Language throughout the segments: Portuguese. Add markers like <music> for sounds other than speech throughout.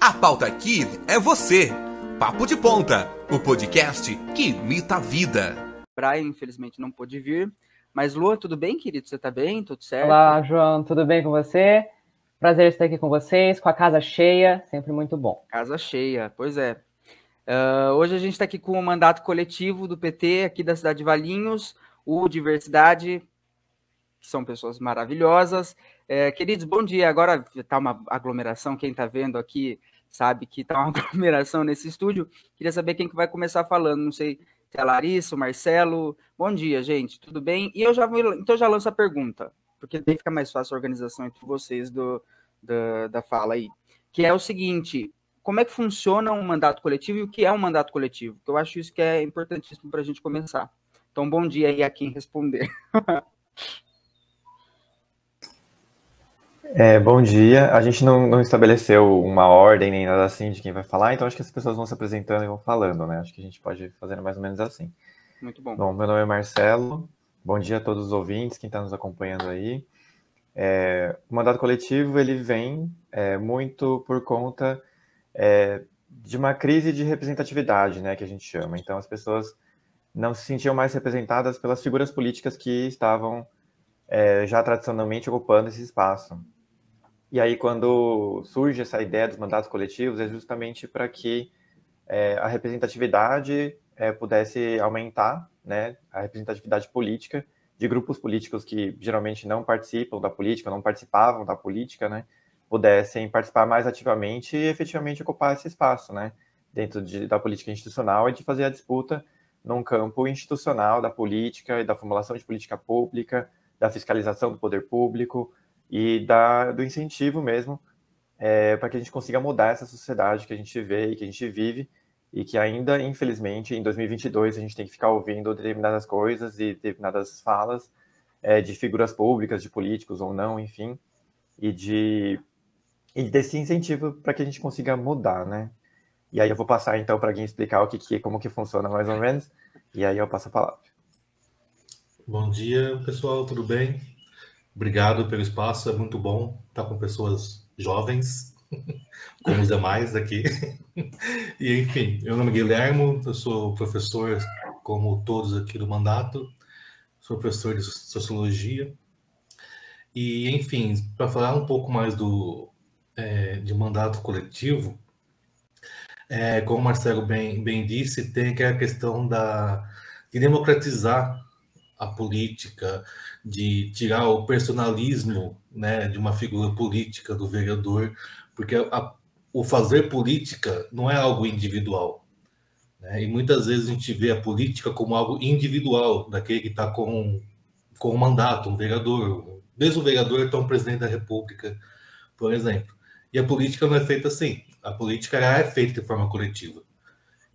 A pauta aqui é você. Papo de Ponta, o podcast que imita a vida. Brian, infelizmente, não pôde vir. Mas, Lua, tudo bem, querido? Você tá bem? Tudo certo? Olá, João, tudo bem com você? Prazer estar aqui com vocês, com a casa cheia, sempre muito bom. Casa cheia, pois é. Uh, hoje a gente está aqui com o mandato coletivo do PT aqui da cidade de Valinhos, o Diversidade, são pessoas maravilhosas. É, queridos, bom dia. Agora está uma aglomeração, quem está vendo aqui sabe que está uma <laughs> aglomeração nesse estúdio. Queria saber quem que vai começar falando, não sei se é a Larissa, o Marcelo. Bom dia, gente, tudo bem? E eu já vou, então já lanço a pergunta, porque fica mais fácil a organização entre vocês do, da, da fala aí. Que é o seguinte: como é que funciona um mandato coletivo e o que é um mandato coletivo? Eu acho isso que é importantíssimo para a gente começar. Então, bom dia aí a quem responder. <laughs> É, bom dia. A gente não, não, estabeleceu uma ordem nem nada assim de quem vai falar, então acho que as pessoas vão se apresentando e vão falando, né? Acho que a gente pode fazer mais ou menos assim. Muito bom. Bom, meu nome é Marcelo. Bom dia a todos os ouvintes, quem está nos acompanhando aí. É, o mandato coletivo ele vem é, muito por conta é, de uma crise de representatividade, né, que a gente chama. Então as pessoas não se sentiam mais representadas pelas figuras políticas que estavam é, já tradicionalmente ocupando esse espaço. E aí, quando surge essa ideia dos mandatos coletivos, é justamente para que é, a representatividade é, pudesse aumentar, né, a representatividade política de grupos políticos que geralmente não participam da política, não participavam da política, né, pudessem participar mais ativamente e efetivamente ocupar esse espaço, né, dentro de, da política institucional e de fazer a disputa num campo institucional da política e da formulação de política pública, da fiscalização do poder público, e da, do incentivo mesmo é, para que a gente consiga mudar essa sociedade que a gente vê e que a gente vive e que ainda, infelizmente, em 2022 a gente tem que ficar ouvindo determinadas coisas e determinadas falas é, de figuras públicas, de políticos ou não, enfim, e de e desse incentivo para que a gente consiga mudar, né? E aí eu vou passar então para alguém explicar o que, que como que funciona mais ou menos, e aí eu passo a palavra. Bom dia, pessoal, tudo bem? Obrigado pelo espaço, é muito bom estar com pessoas jovens, <laughs> como os demais aqui. <laughs> E enfim, meu nome é Guilhermo, eu sou professor, como todos aqui do mandato, sou professor de sociologia. E enfim, para falar um pouco mais do é, de mandato coletivo, é, como o Marcelo bem, bem disse, tem aquela questão da, de democratizar a política, de tirar o personalismo né, de uma figura política do vereador, porque a, o fazer política não é algo individual. Né? E muitas vezes a gente vê a política como algo individual, daquele que está com, com um mandato, um vereador. Mesmo o vereador é um presidente da República, por exemplo. E a política não é feita assim. A política é feita de forma coletiva.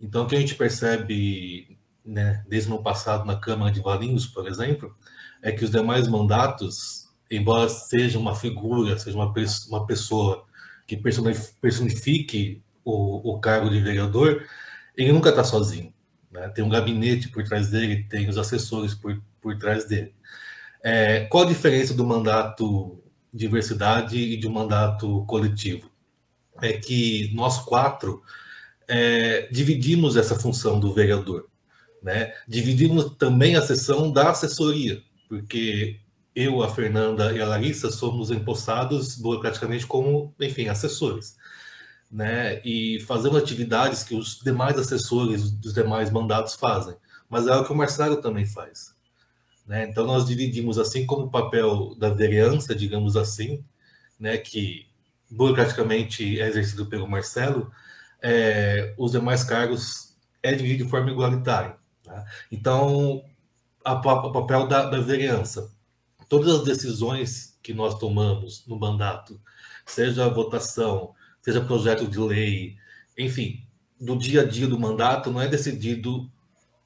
Então, o que a gente percebe né, desde o passado na Câmara de Valinhos, por exemplo, é que os demais mandatos, embora seja uma figura, seja uma, uma pessoa que personifique o, o cargo de vereador, ele nunca está sozinho. Né? Tem um gabinete por trás dele, tem os assessores por, por trás dele. É, qual a diferença do mandato diversidade e de um mandato coletivo? É que nós quatro é, dividimos essa função do vereador. Né? Dividimos também a sessão da assessoria, porque eu, a Fernanda e a Larissa somos empossados burocraticamente como, enfim, assessores. Né? E fazemos atividades que os demais assessores dos demais mandatos fazem, mas é o que o Marcelo também faz. Né? Então, nós dividimos, assim como o papel da vereança, digamos assim, né, que burocraticamente é exercido pelo Marcelo, é, os demais cargos é dividido de forma igualitária. Tá? Então, o papel da, da vereança. Todas as decisões que nós tomamos no mandato, seja votação, seja projeto de lei, enfim, do dia a dia do mandato, não é decidido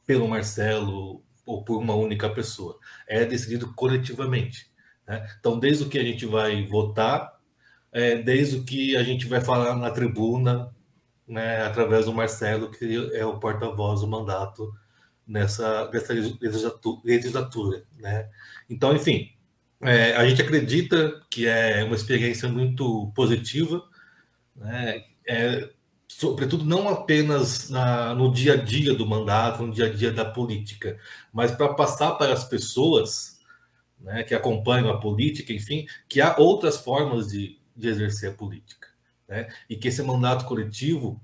pelo Marcelo ou por uma única pessoa, é decidido coletivamente. Né? Então, desde o que a gente vai votar, é, desde o que a gente vai falar na tribuna, né, através do Marcelo, que é o porta-voz do mandato nessa, nessa legislatura, né? Então, enfim, é, a gente acredita que é uma experiência muito positiva, né? é, sobretudo não apenas na, no dia a dia do mandato, no dia a dia da política, mas para passar para as pessoas né, que acompanham a política, enfim, que há outras formas de, de exercer a política. Né? E que esse mandato coletivo,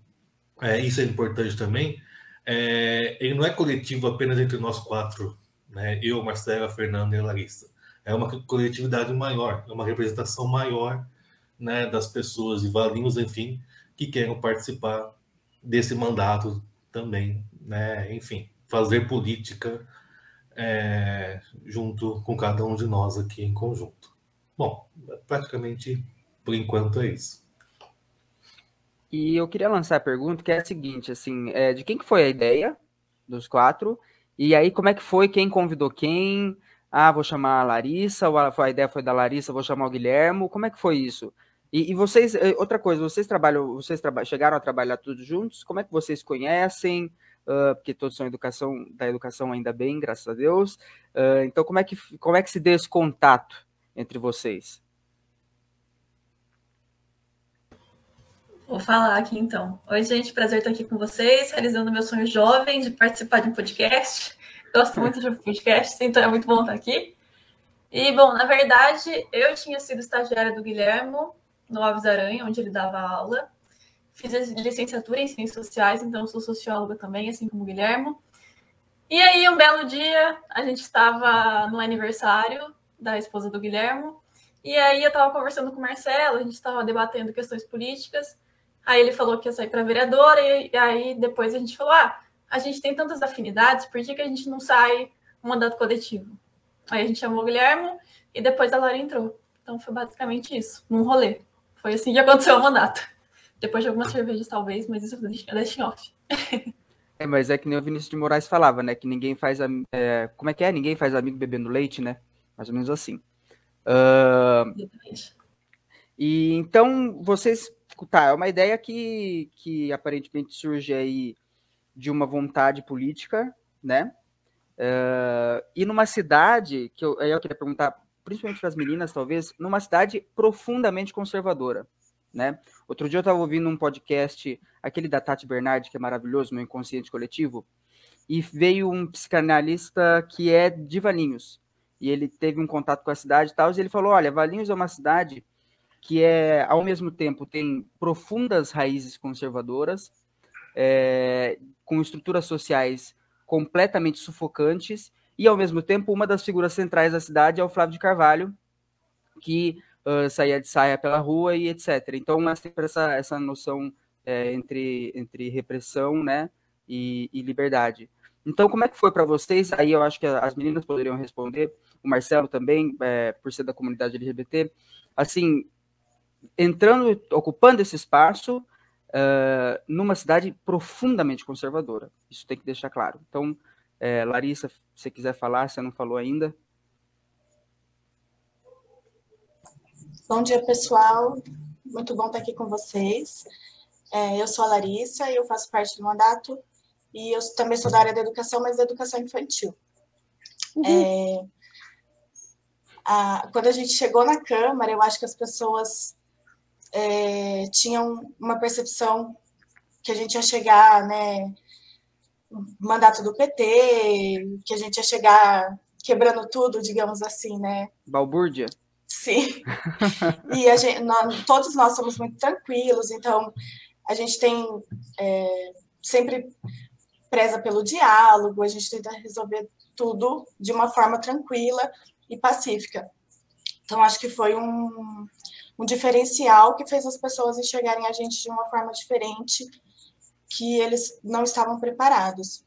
é, isso é importante também, é, ele não é coletivo apenas entre nós quatro, né? eu, Marcela, Fernanda e Larissa. É uma coletividade maior, é uma representação maior né, das pessoas e valinhos, enfim, que queiram participar desse mandato também, né? Enfim, fazer política é, junto com cada um de nós aqui em conjunto. Bom, praticamente por enquanto é isso. E eu queria lançar a pergunta que é a seguinte, assim, é, de quem que foi a ideia dos quatro? E aí, como é que foi? Quem convidou quem? Ah, vou chamar a Larissa, ou a, a ideia foi da Larissa, vou chamar o Guilhermo. Como é que foi isso? E, e vocês, eh, outra coisa, vocês trabalham, vocês traba chegaram a trabalhar todos juntos? Como é que vocês conhecem? Uh, porque todos são educação, da educação ainda bem, graças a Deus. Uh, então, como é, que, como é que se deu esse contato entre vocês? Vou falar aqui então. Oi, gente, prazer estar aqui com vocês, realizando meu sonho jovem de participar de um podcast. Gosto muito de podcasts, então é muito bom estar aqui. E, bom, na verdade, eu tinha sido estagiária do Guilhermo no Alves Aranha, onde ele dava aula. Fiz licenciatura em Ciências Sociais, então sou socióloga também, assim como o Guilhermo. E aí, um belo dia, a gente estava no aniversário da esposa do Guilhermo, e aí eu estava conversando com o Marcelo, a gente estava debatendo questões políticas, aí ele falou que ia sair para vereadora, e aí depois a gente falou, ah, a gente tem tantas afinidades, por que, que a gente não sai um mandato coletivo? Aí a gente chamou o Guilhermo, e depois a Lara entrou. Então foi basicamente isso, num rolê. Foi assim que aconteceu o mandato. Depois de algumas cervejas, talvez, mas isso é deixa em off. <laughs> É, mas é que nem o Vinícius de Moraes falava, né? Que ninguém faz. É, como é que é? Ninguém faz amigo bebendo leite, né? Mais ou menos assim. Uh, e então, vocês. Tá, é uma ideia que, que aparentemente surge aí de uma vontade política, né? Uh, e numa cidade, que eu, eu queria perguntar principalmente para as meninas, talvez, numa cidade profundamente conservadora, né? Outro dia eu estava ouvindo um podcast, aquele da Tati Bernardi, que é maravilhoso, meu inconsciente coletivo, e veio um psicanalista que é de Valinhos, e ele teve um contato com a cidade e tal, e ele falou, olha, Valinhos é uma cidade que é, ao mesmo tempo, tem profundas raízes conservadoras, é, com estruturas sociais completamente sufocantes, e, ao mesmo tempo, uma das figuras centrais da cidade é o Flávio de Carvalho, que uh, saía de saia pela rua e etc. Então, é sempre essa, essa noção é, entre, entre repressão né, e, e liberdade. Então, como é que foi para vocês? Aí eu acho que as meninas poderiam responder, o Marcelo também, é, por ser da comunidade LGBT. Assim, entrando, ocupando esse espaço uh, numa cidade profundamente conservadora. Isso tem que deixar claro. Então, é, Larissa, se você quiser falar, você não falou ainda. Bom dia, pessoal. Muito bom estar aqui com vocês. É, eu sou a Larissa, eu faço parte do mandato e eu também sou da área da educação, mas da educação infantil. Uhum. É, a, quando a gente chegou na Câmara, eu acho que as pessoas é, tinham uma percepção que a gente ia chegar, né, mandato do PT, que a gente ia chegar quebrando tudo, digamos assim, né? Balbúrdia. Sim. e a gente, nós, todos nós somos muito tranquilos, então a gente tem é, sempre preza pelo diálogo, a gente tenta resolver tudo de uma forma tranquila e pacífica. Então, acho que foi um, um diferencial que fez as pessoas enxergarem a gente de uma forma diferente que eles não estavam preparados.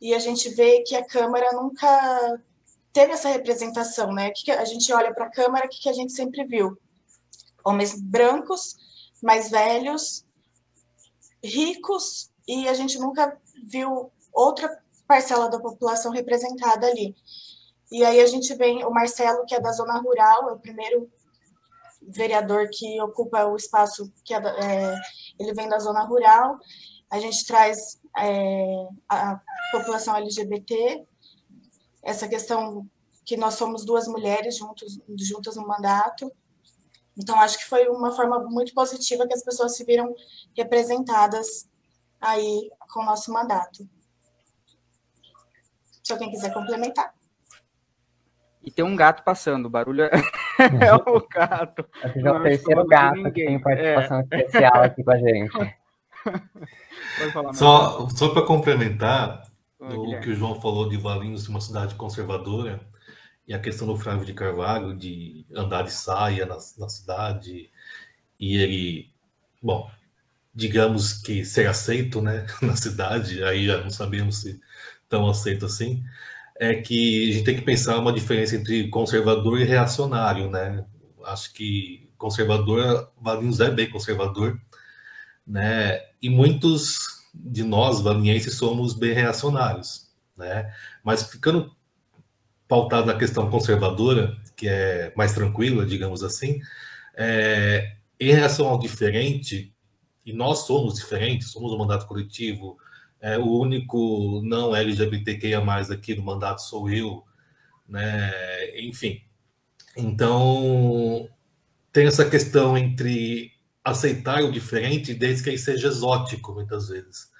E a gente vê que a Câmara nunca teve essa representação, né? Que a gente olha para a Câmara, que a gente sempre viu homens brancos, mais velhos, ricos, e a gente nunca viu outra parcela da população representada ali. E aí a gente vem o Marcelo, que é da zona rural, é o primeiro vereador que ocupa o espaço que é, ele vem da zona rural, a gente traz é, a população LGBT, essa questão que nós somos duas mulheres juntos, juntas no mandato, Então, acho que foi uma forma muito positiva que as pessoas se viram representadas aí com o nosso mandato. Se alguém quiser complementar. E tem um gato passando, o barulho é, <laughs> <laughs> é o gato. Acho que é o terceiro gato que tem participação é. especial aqui com a gente. <laughs> Falar, só só para complementar Oi, o que o João falou de Valinhos, uma cidade conservadora, e a questão do Flávio de Carvalho, de andar de saia na, na cidade, e ele, bom, digamos que ser aceito né, <laughs> na cidade, aí já não sabemos se tão aceito assim, é que a gente tem que pensar uma diferença entre conservador e reacionário, né? Acho que conservador, Valinhos é bem conservador, né? E muitos de nós, valinhenses, somos bem reacionários, né? Mas ficando pautado na questão conservadora, que é mais tranquila, digamos assim, é, em relação ao diferente, e nós somos diferentes, somos um mandato coletivo, é, o único não LGBTQIA+, aqui no mandato sou eu, né? Enfim. Então, tem essa questão entre aceitar o diferente desde que ele seja exótico, muitas vezes.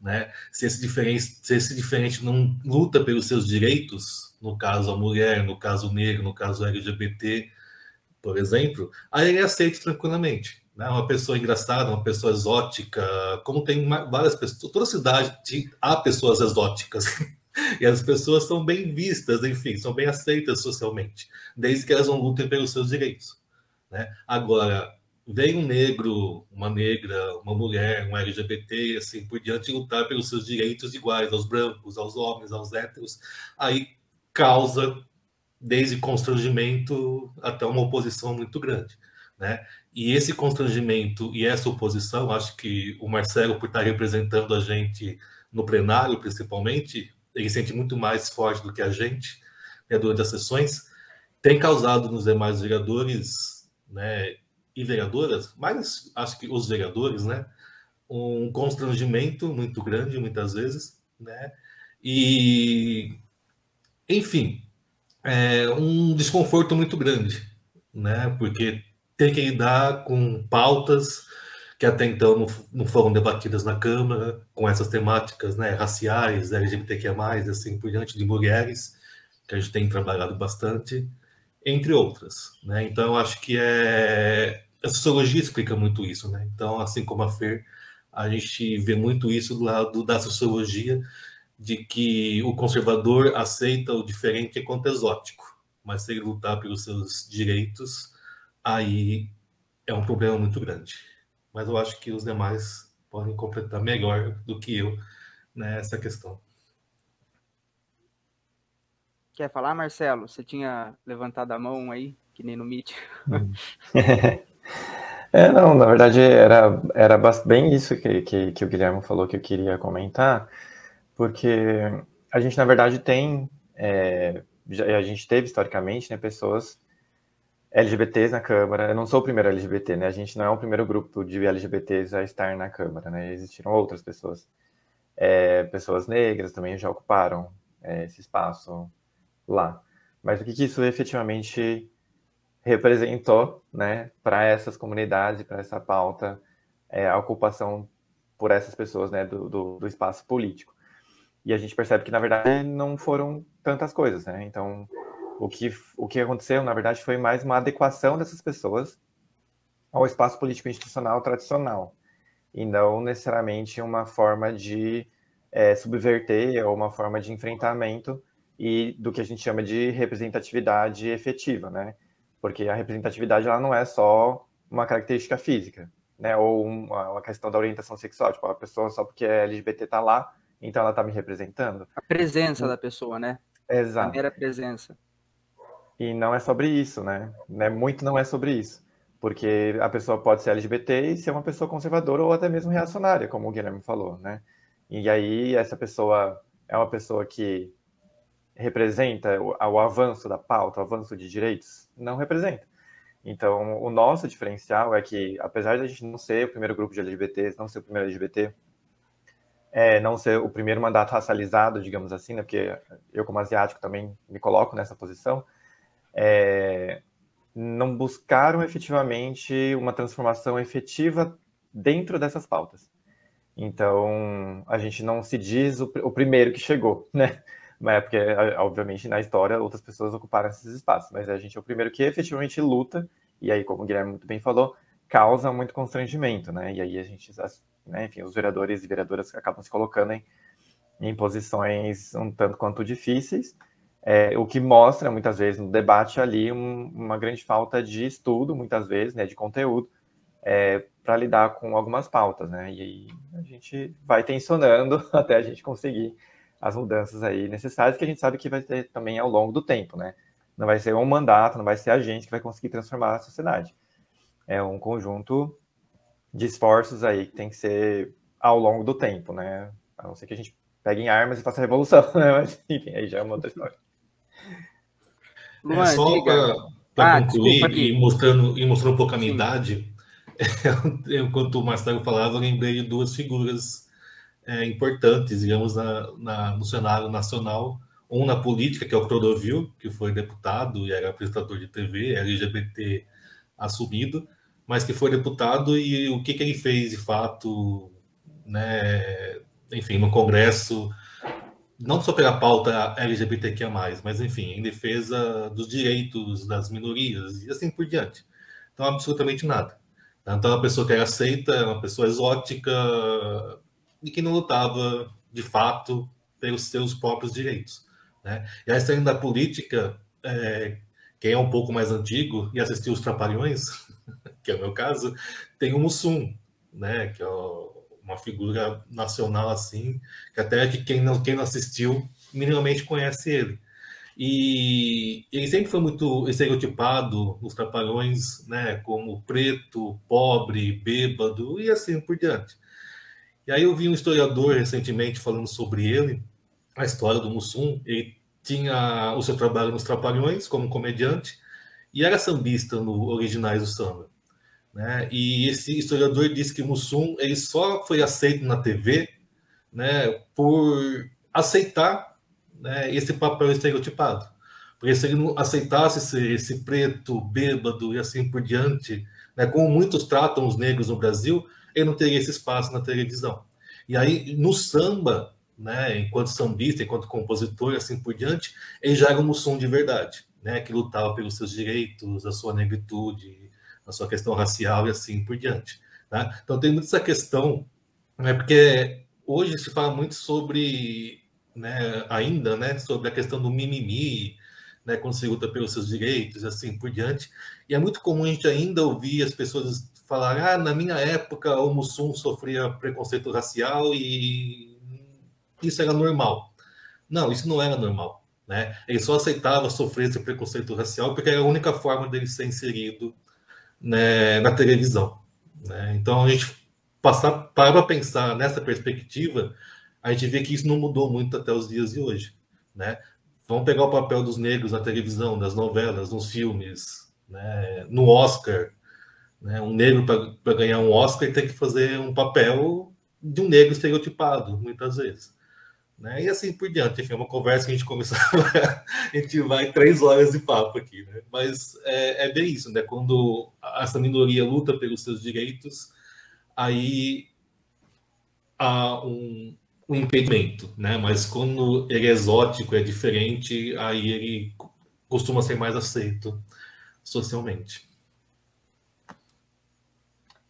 Né? Se, esse diferente, se esse diferente não luta pelos seus direitos, no caso a mulher, no caso o negro, no caso LGBT, por exemplo, aí ele aceita tranquilamente né? uma pessoa engraçada, uma pessoa exótica, como tem várias pessoas, toda cidade há pessoas exóticas. <laughs> e as pessoas são bem vistas, enfim, são bem aceitas socialmente, desde que elas não lutem pelos seus direitos. Né? Agora, vem um negro, uma negra, uma mulher, um LGBT, assim por diante, lutar pelos seus direitos iguais aos brancos, aos homens, aos héteros, aí causa desde constrangimento até uma oposição muito grande. Né? E esse constrangimento e essa oposição, acho que o Marcelo, por estar representando a gente no plenário, principalmente, ele sente muito mais forte do que a gente né, durante as sessões, tem causado nos demais vereadores né, e vereadoras, mas acho que os vereadores, né, um constrangimento muito grande, muitas vezes, né, e, enfim, é um desconforto muito grande, né, porque tem que lidar com pautas que até então não, não foram debatidas na Câmara, com essas temáticas né, raciais, LGBTQIA+, assim por diante, de mulheres, que a gente tem trabalhado bastante, entre outras. Né? Então, acho que é... a sociologia explica muito isso. Né? Então, assim como a Fer, a gente vê muito isso do lado da sociologia, de que o conservador aceita o diferente enquanto exótico, mas se ele lutar pelos seus direitos, aí é um problema muito grande. Mas eu acho que os demais podem completar melhor do que eu nessa questão. Quer falar, Marcelo? Você tinha levantado a mão aí, que nem no Meet. <laughs> É, não, na verdade era, era bem isso que, que, que, o Guilherme falou que eu queria comentar, porque a gente, na verdade, tem, é, a gente teve historicamente né, pessoas LGBTs na Câmara. Eu não sou o primeiro LGBT, né? A gente não é o primeiro grupo de LGBTs a estar na Câmara, né? Existiram outras pessoas. É, pessoas negras também já ocuparam é, esse espaço lá. Mas o que, que isso efetivamente representou, né, para essas comunidades, para essa pauta, é, a ocupação por essas pessoas, né, do, do, do espaço político. E a gente percebe que, na verdade, não foram tantas coisas, né? Então, o que, o que aconteceu, na verdade, foi mais uma adequação dessas pessoas ao espaço político institucional tradicional, e não necessariamente uma forma de é, subverter ou uma forma de enfrentamento e do que a gente chama de representatividade efetiva, né? Porque a representatividade ela não é só uma característica física, né? Ou uma, uma questão da orientação sexual, tipo, a pessoa só porque é LGBT tá lá, então ela tá me representando. A presença da pessoa, né? Exato. A mera presença. E não é sobre isso, né? né? Muito não é sobre isso. Porque a pessoa pode ser LGBT e ser uma pessoa conservadora ou até mesmo reacionária, como o Guilherme falou, né? E aí essa pessoa é uma pessoa que representa o, o avanço da pauta, o avanço de direitos? Não representa. Então, o nosso diferencial é que, apesar de a gente não ser o primeiro grupo de LGBTs, não ser o primeiro LGBT, é, não ser o primeiro mandato racializado, digamos assim, né, porque eu, como asiático, também me coloco nessa posição, é, não buscaram efetivamente uma transformação efetiva dentro dessas pautas. Então, a gente não se diz o, o primeiro que chegou, <laughs> né? Mas é porque, obviamente, na história outras pessoas ocuparam esses espaços, mas a gente é o primeiro que efetivamente luta, e aí, como o Guilherme muito bem falou, causa muito constrangimento, né? E aí a gente, né, enfim, os vereadores e vereadoras acabam se colocando em, em posições um tanto quanto difíceis, é, o que mostra, muitas vezes, no debate ali, um, uma grande falta de estudo, muitas vezes, né, de conteúdo, é, para lidar com algumas pautas, né? E aí a gente vai tensionando <laughs> até a gente conseguir as mudanças aí necessárias, que a gente sabe que vai ter também ao longo do tempo, né? Não vai ser um mandato, não vai ser a gente que vai conseguir transformar a sociedade. É um conjunto de esforços aí que tem que ser ao longo do tempo, né? A não ser que a gente pegue em armas e faça revolução, <laughs> né? Mas, enfim, aí já é uma outra história. É só para ah, concluir e mostrando, e mostrando um pouco a minha Sim. idade, <laughs> enquanto o Marcelo falava, eu lembrei de duas figuras é, importantes, digamos, na, na, no cenário nacional. Um na política, que é o Clodovil, que foi deputado e era apresentador de TV, LGBT assumido, mas que foi deputado e o que, que ele fez de fato, né, enfim, no Congresso, não só pela pauta LGBTQIA+, mas enfim, em defesa dos direitos das minorias e assim por diante. Então, absolutamente nada. Então, é uma pessoa que era aceita, é uma pessoa exótica, e que não lutava, de fato, pelos seus próprios direitos. Né? E a história da política, é, quem é um pouco mais antigo e assistiu os Trapalhões, <laughs> que é o meu caso, tem o Mussum, né? que é uma figura nacional assim, que até que quem não, quem não assistiu minimamente conhece ele. E ele sempre foi muito estereotipado nos Trapalhões, né, como preto, pobre, bêbado e assim por diante. E aí eu vi um historiador recentemente falando sobre ele, a história do Mussum. Ele tinha o seu trabalho nos Trapalhões como comediante e era sambista no Originais do Samba. Né? E esse historiador disse que Mussum ele só foi aceito na TV né, por aceitar né, esse papel estereotipado. Porque se ele não aceitasse ser esse preto, bêbado e assim por diante, né, como muitos tratam os negros no Brasil, ele não teria esse espaço na televisão. E aí, no samba, né, enquanto sambista, enquanto compositor, assim por diante, ele já era um som de verdade, né, que lutava pelos seus direitos, a sua negritude, sua questão racial e assim por diante. Tá? Então, tem muito essa questão, né, porque hoje se fala muito sobre, né, ainda, né, sobre a questão do mimimi, né, quando se luta pelos seus direitos, assim por diante. E é muito comum a gente ainda ouvir as pessoas falar, ah, na minha época o Mussum sofria preconceito racial e isso era normal. Não, isso não era normal. Né? Ele só aceitava sofrer esse preconceito racial porque era a única forma dele ser inserido né, na televisão. Né? Então, a gente passar para pensar nessa perspectiva, a gente vê que isso não mudou muito até os dias de hoje. Né? Vamos pegar o papel dos negros na televisão, das novelas, nos filmes, né? no Oscar, né? Um negro, para ganhar um Oscar, tem que fazer um papel de um negro estereotipado, muitas vezes. Né? E assim por diante. Enfim, é uma conversa que a gente começava, <laughs> a gente vai três horas de papo aqui. Né? Mas é, é bem isso, né? quando essa minoria luta pelos seus direitos, aí há um, um impedimento, né? Mas quando ele é exótico, é diferente, aí ele costuma ser mais aceito socialmente.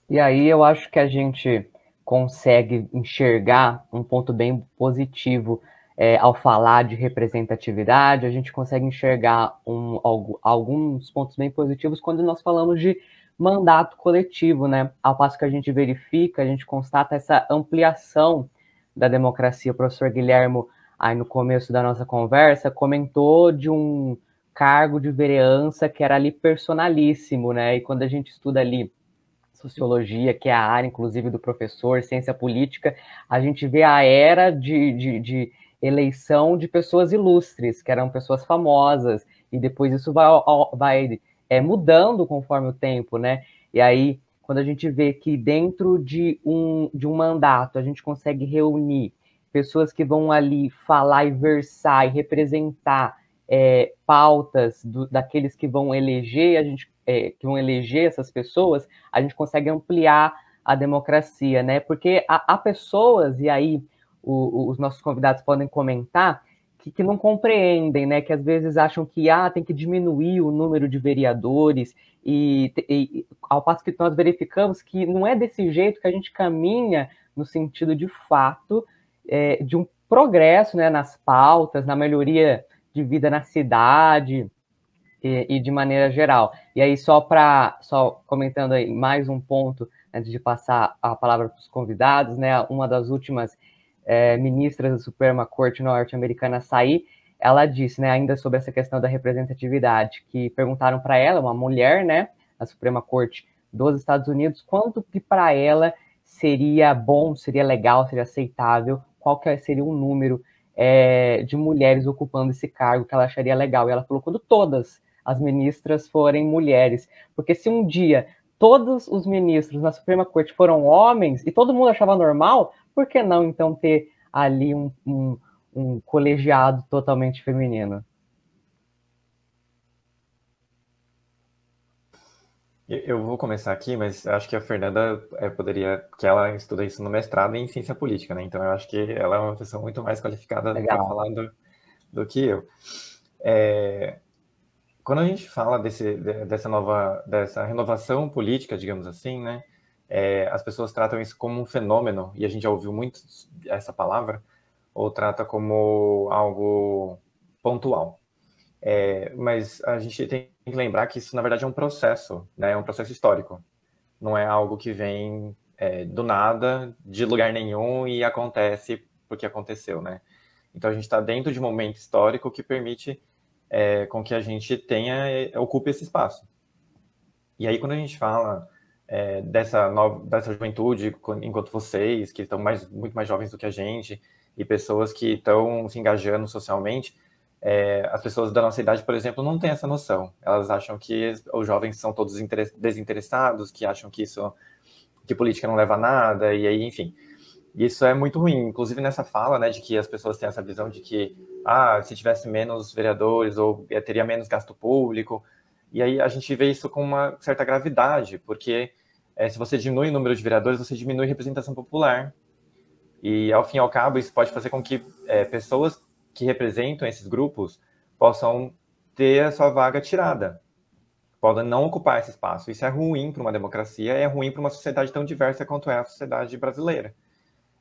E aí eu acho que a gente consegue enxergar um ponto bem positivo é, ao falar de representatividade, a gente consegue enxergar um, alguns pontos bem positivos quando nós falamos de mandato coletivo, né? Ao passo que a gente verifica, a gente constata essa ampliação da democracia. O professor Guilhermo, aí no começo da nossa conversa, comentou de um cargo de vereança que era ali personalíssimo, né? E quando a gente estuda ali sociologia, que é a área, inclusive, do professor, ciência política, a gente vê a era de, de, de eleição de pessoas ilustres, que eram pessoas famosas, e depois isso vai, vai é, mudando conforme o tempo, né? E aí, quando a gente vê que dentro de um, de um mandato a gente consegue reunir pessoas que vão ali falar e versar e representar é, pautas do, daqueles que vão eleger a gente, é, que vão eleger essas pessoas, a gente consegue ampliar a democracia, né? Porque há, há pessoas e aí o, os nossos convidados podem comentar que, que, não compreendem, né? Que às vezes acham que ah, tem que diminuir o número de vereadores, e, e, ao passo que nós verificamos que não é desse jeito que a gente caminha no sentido de fato é, de um progresso né, nas pautas, na melhoria de vida na cidade e, e de maneira geral. E aí, só para só comentando aí mais um ponto antes de passar a palavra para os convidados, né? Uma das últimas é, ministras da Suprema Corte norte-americana sair, ela disse, né, ainda sobre essa questão da representatividade, que perguntaram para ela, uma mulher, né, na Suprema Corte dos Estados Unidos, quanto que para ela seria bom, seria legal, seria aceitável, qual que seria o número é, de mulheres ocupando esse cargo que ela acharia legal. E ela falou quando todas as ministras forem mulheres, porque se um dia todos os ministros na Suprema Corte foram homens e todo mundo achava normal, por que não então ter ali um, um, um colegiado totalmente feminino? Eu vou começar aqui, mas acho que a Fernanda é, poderia, que ela estuda isso no mestrado em ciência política, né? Então eu acho que ela é uma pessoa muito mais qualificada para falar do, do, que eu. É, quando a gente fala desse, dessa nova, dessa renovação política, digamos assim, né? é, as pessoas tratam isso como um fenômeno, e a gente já ouviu muito essa palavra, ou trata como algo pontual. É, mas a gente tem que lembrar que isso, na verdade, é um processo, né? é um processo histórico. Não é algo que vem é, do nada, de lugar nenhum, e acontece porque aconteceu. Né? Então, a gente está dentro de um momento histórico que permite é, com que a gente tenha, é, ocupe esse espaço. E aí, quando a gente fala é, dessa, nova, dessa juventude, enquanto vocês, que estão mais, muito mais jovens do que a gente, e pessoas que estão se engajando socialmente, é, as pessoas da nossa idade, por exemplo, não têm essa noção. Elas acham que os jovens são todos desinteressados, que acham que isso, que política não leva a nada, e aí, enfim. Isso é muito ruim, inclusive nessa fala, né, de que as pessoas têm essa visão de que, ah, se tivesse menos vereadores ou teria menos gasto público, e aí a gente vê isso com uma certa gravidade, porque é, se você diminui o número de vereadores, você diminui a representação popular. E, ao fim e ao cabo, isso pode fazer com que é, pessoas que representam esses grupos possam ter a sua vaga tirada, podem não ocupar esse espaço. Isso é ruim para uma democracia, é ruim para uma sociedade tão diversa quanto é a sociedade brasileira.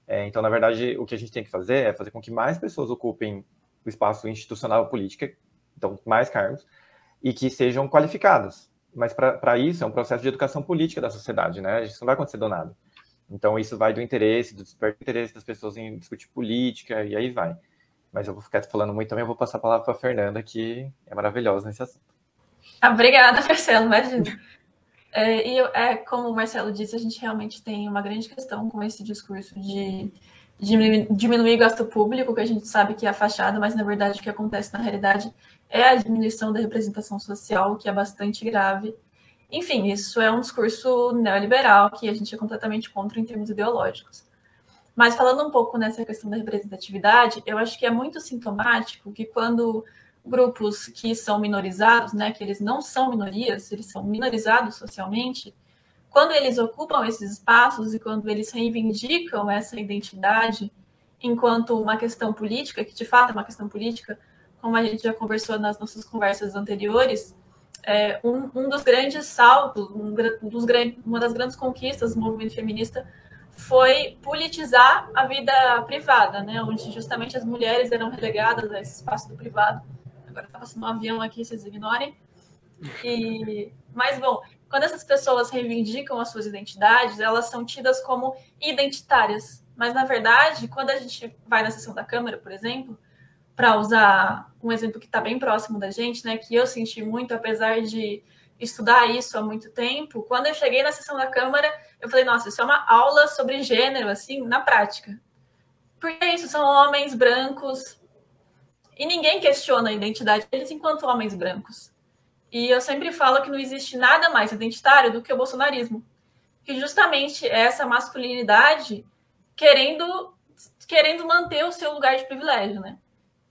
É, então, na verdade, o que a gente tem que fazer é fazer com que mais pessoas ocupem o espaço institucional político, então mais cargos, e que sejam qualificadas mas para isso é um processo de educação política da sociedade, né? Isso não vai acontecer do nada. Então isso vai do interesse, do desperto interesse das pessoas em discutir política e aí vai. Mas eu vou ficar falando muito também, eu vou passar a palavra para a Fernanda, que é maravilhosa nesse assunto. Obrigada, <laughs> Marcelo, imagina. É, e é, como o Marcelo disse, a gente realmente tem uma grande questão com esse discurso de, de diminuir gasto público, que a gente sabe que é a fachada, mas na verdade o que acontece na realidade é a diminuição da representação social, que é bastante grave. Enfim, isso é um discurso neoliberal que a gente é completamente contra em termos ideológicos. Mas falando um pouco nessa questão da representatividade, eu acho que é muito sintomático que quando grupos que são minorizados, né, que eles não são minorias, eles são minorizados socialmente, quando eles ocupam esses espaços e quando eles reivindicam essa identidade enquanto uma questão política, que de fato é uma questão política, como a gente já conversou nas nossas conversas anteriores, é, um, um, dos grandes saltos, um, dos, uma das grandes conquistas do movimento feminista foi politizar a vida privada, né? onde justamente as mulheres eram relegadas a esse espaço do privado. Agora está passando um avião aqui, vocês ignorem. E, mas, bom, quando essas pessoas reivindicam as suas identidades, elas são tidas como identitárias. Mas, na verdade, quando a gente vai na sessão da Câmara, por exemplo, para usar um exemplo que está bem próximo da gente, né, que eu senti muito, apesar de estudar isso há muito tempo, quando eu cheguei na sessão da Câmara, eu falei, nossa, isso é uma aula sobre gênero, assim, na prática. Porque isso são homens brancos e ninguém questiona a identidade deles enquanto homens brancos. E eu sempre falo que não existe nada mais identitário do que o bolsonarismo. Que justamente é essa masculinidade querendo querendo manter o seu lugar de privilégio, né?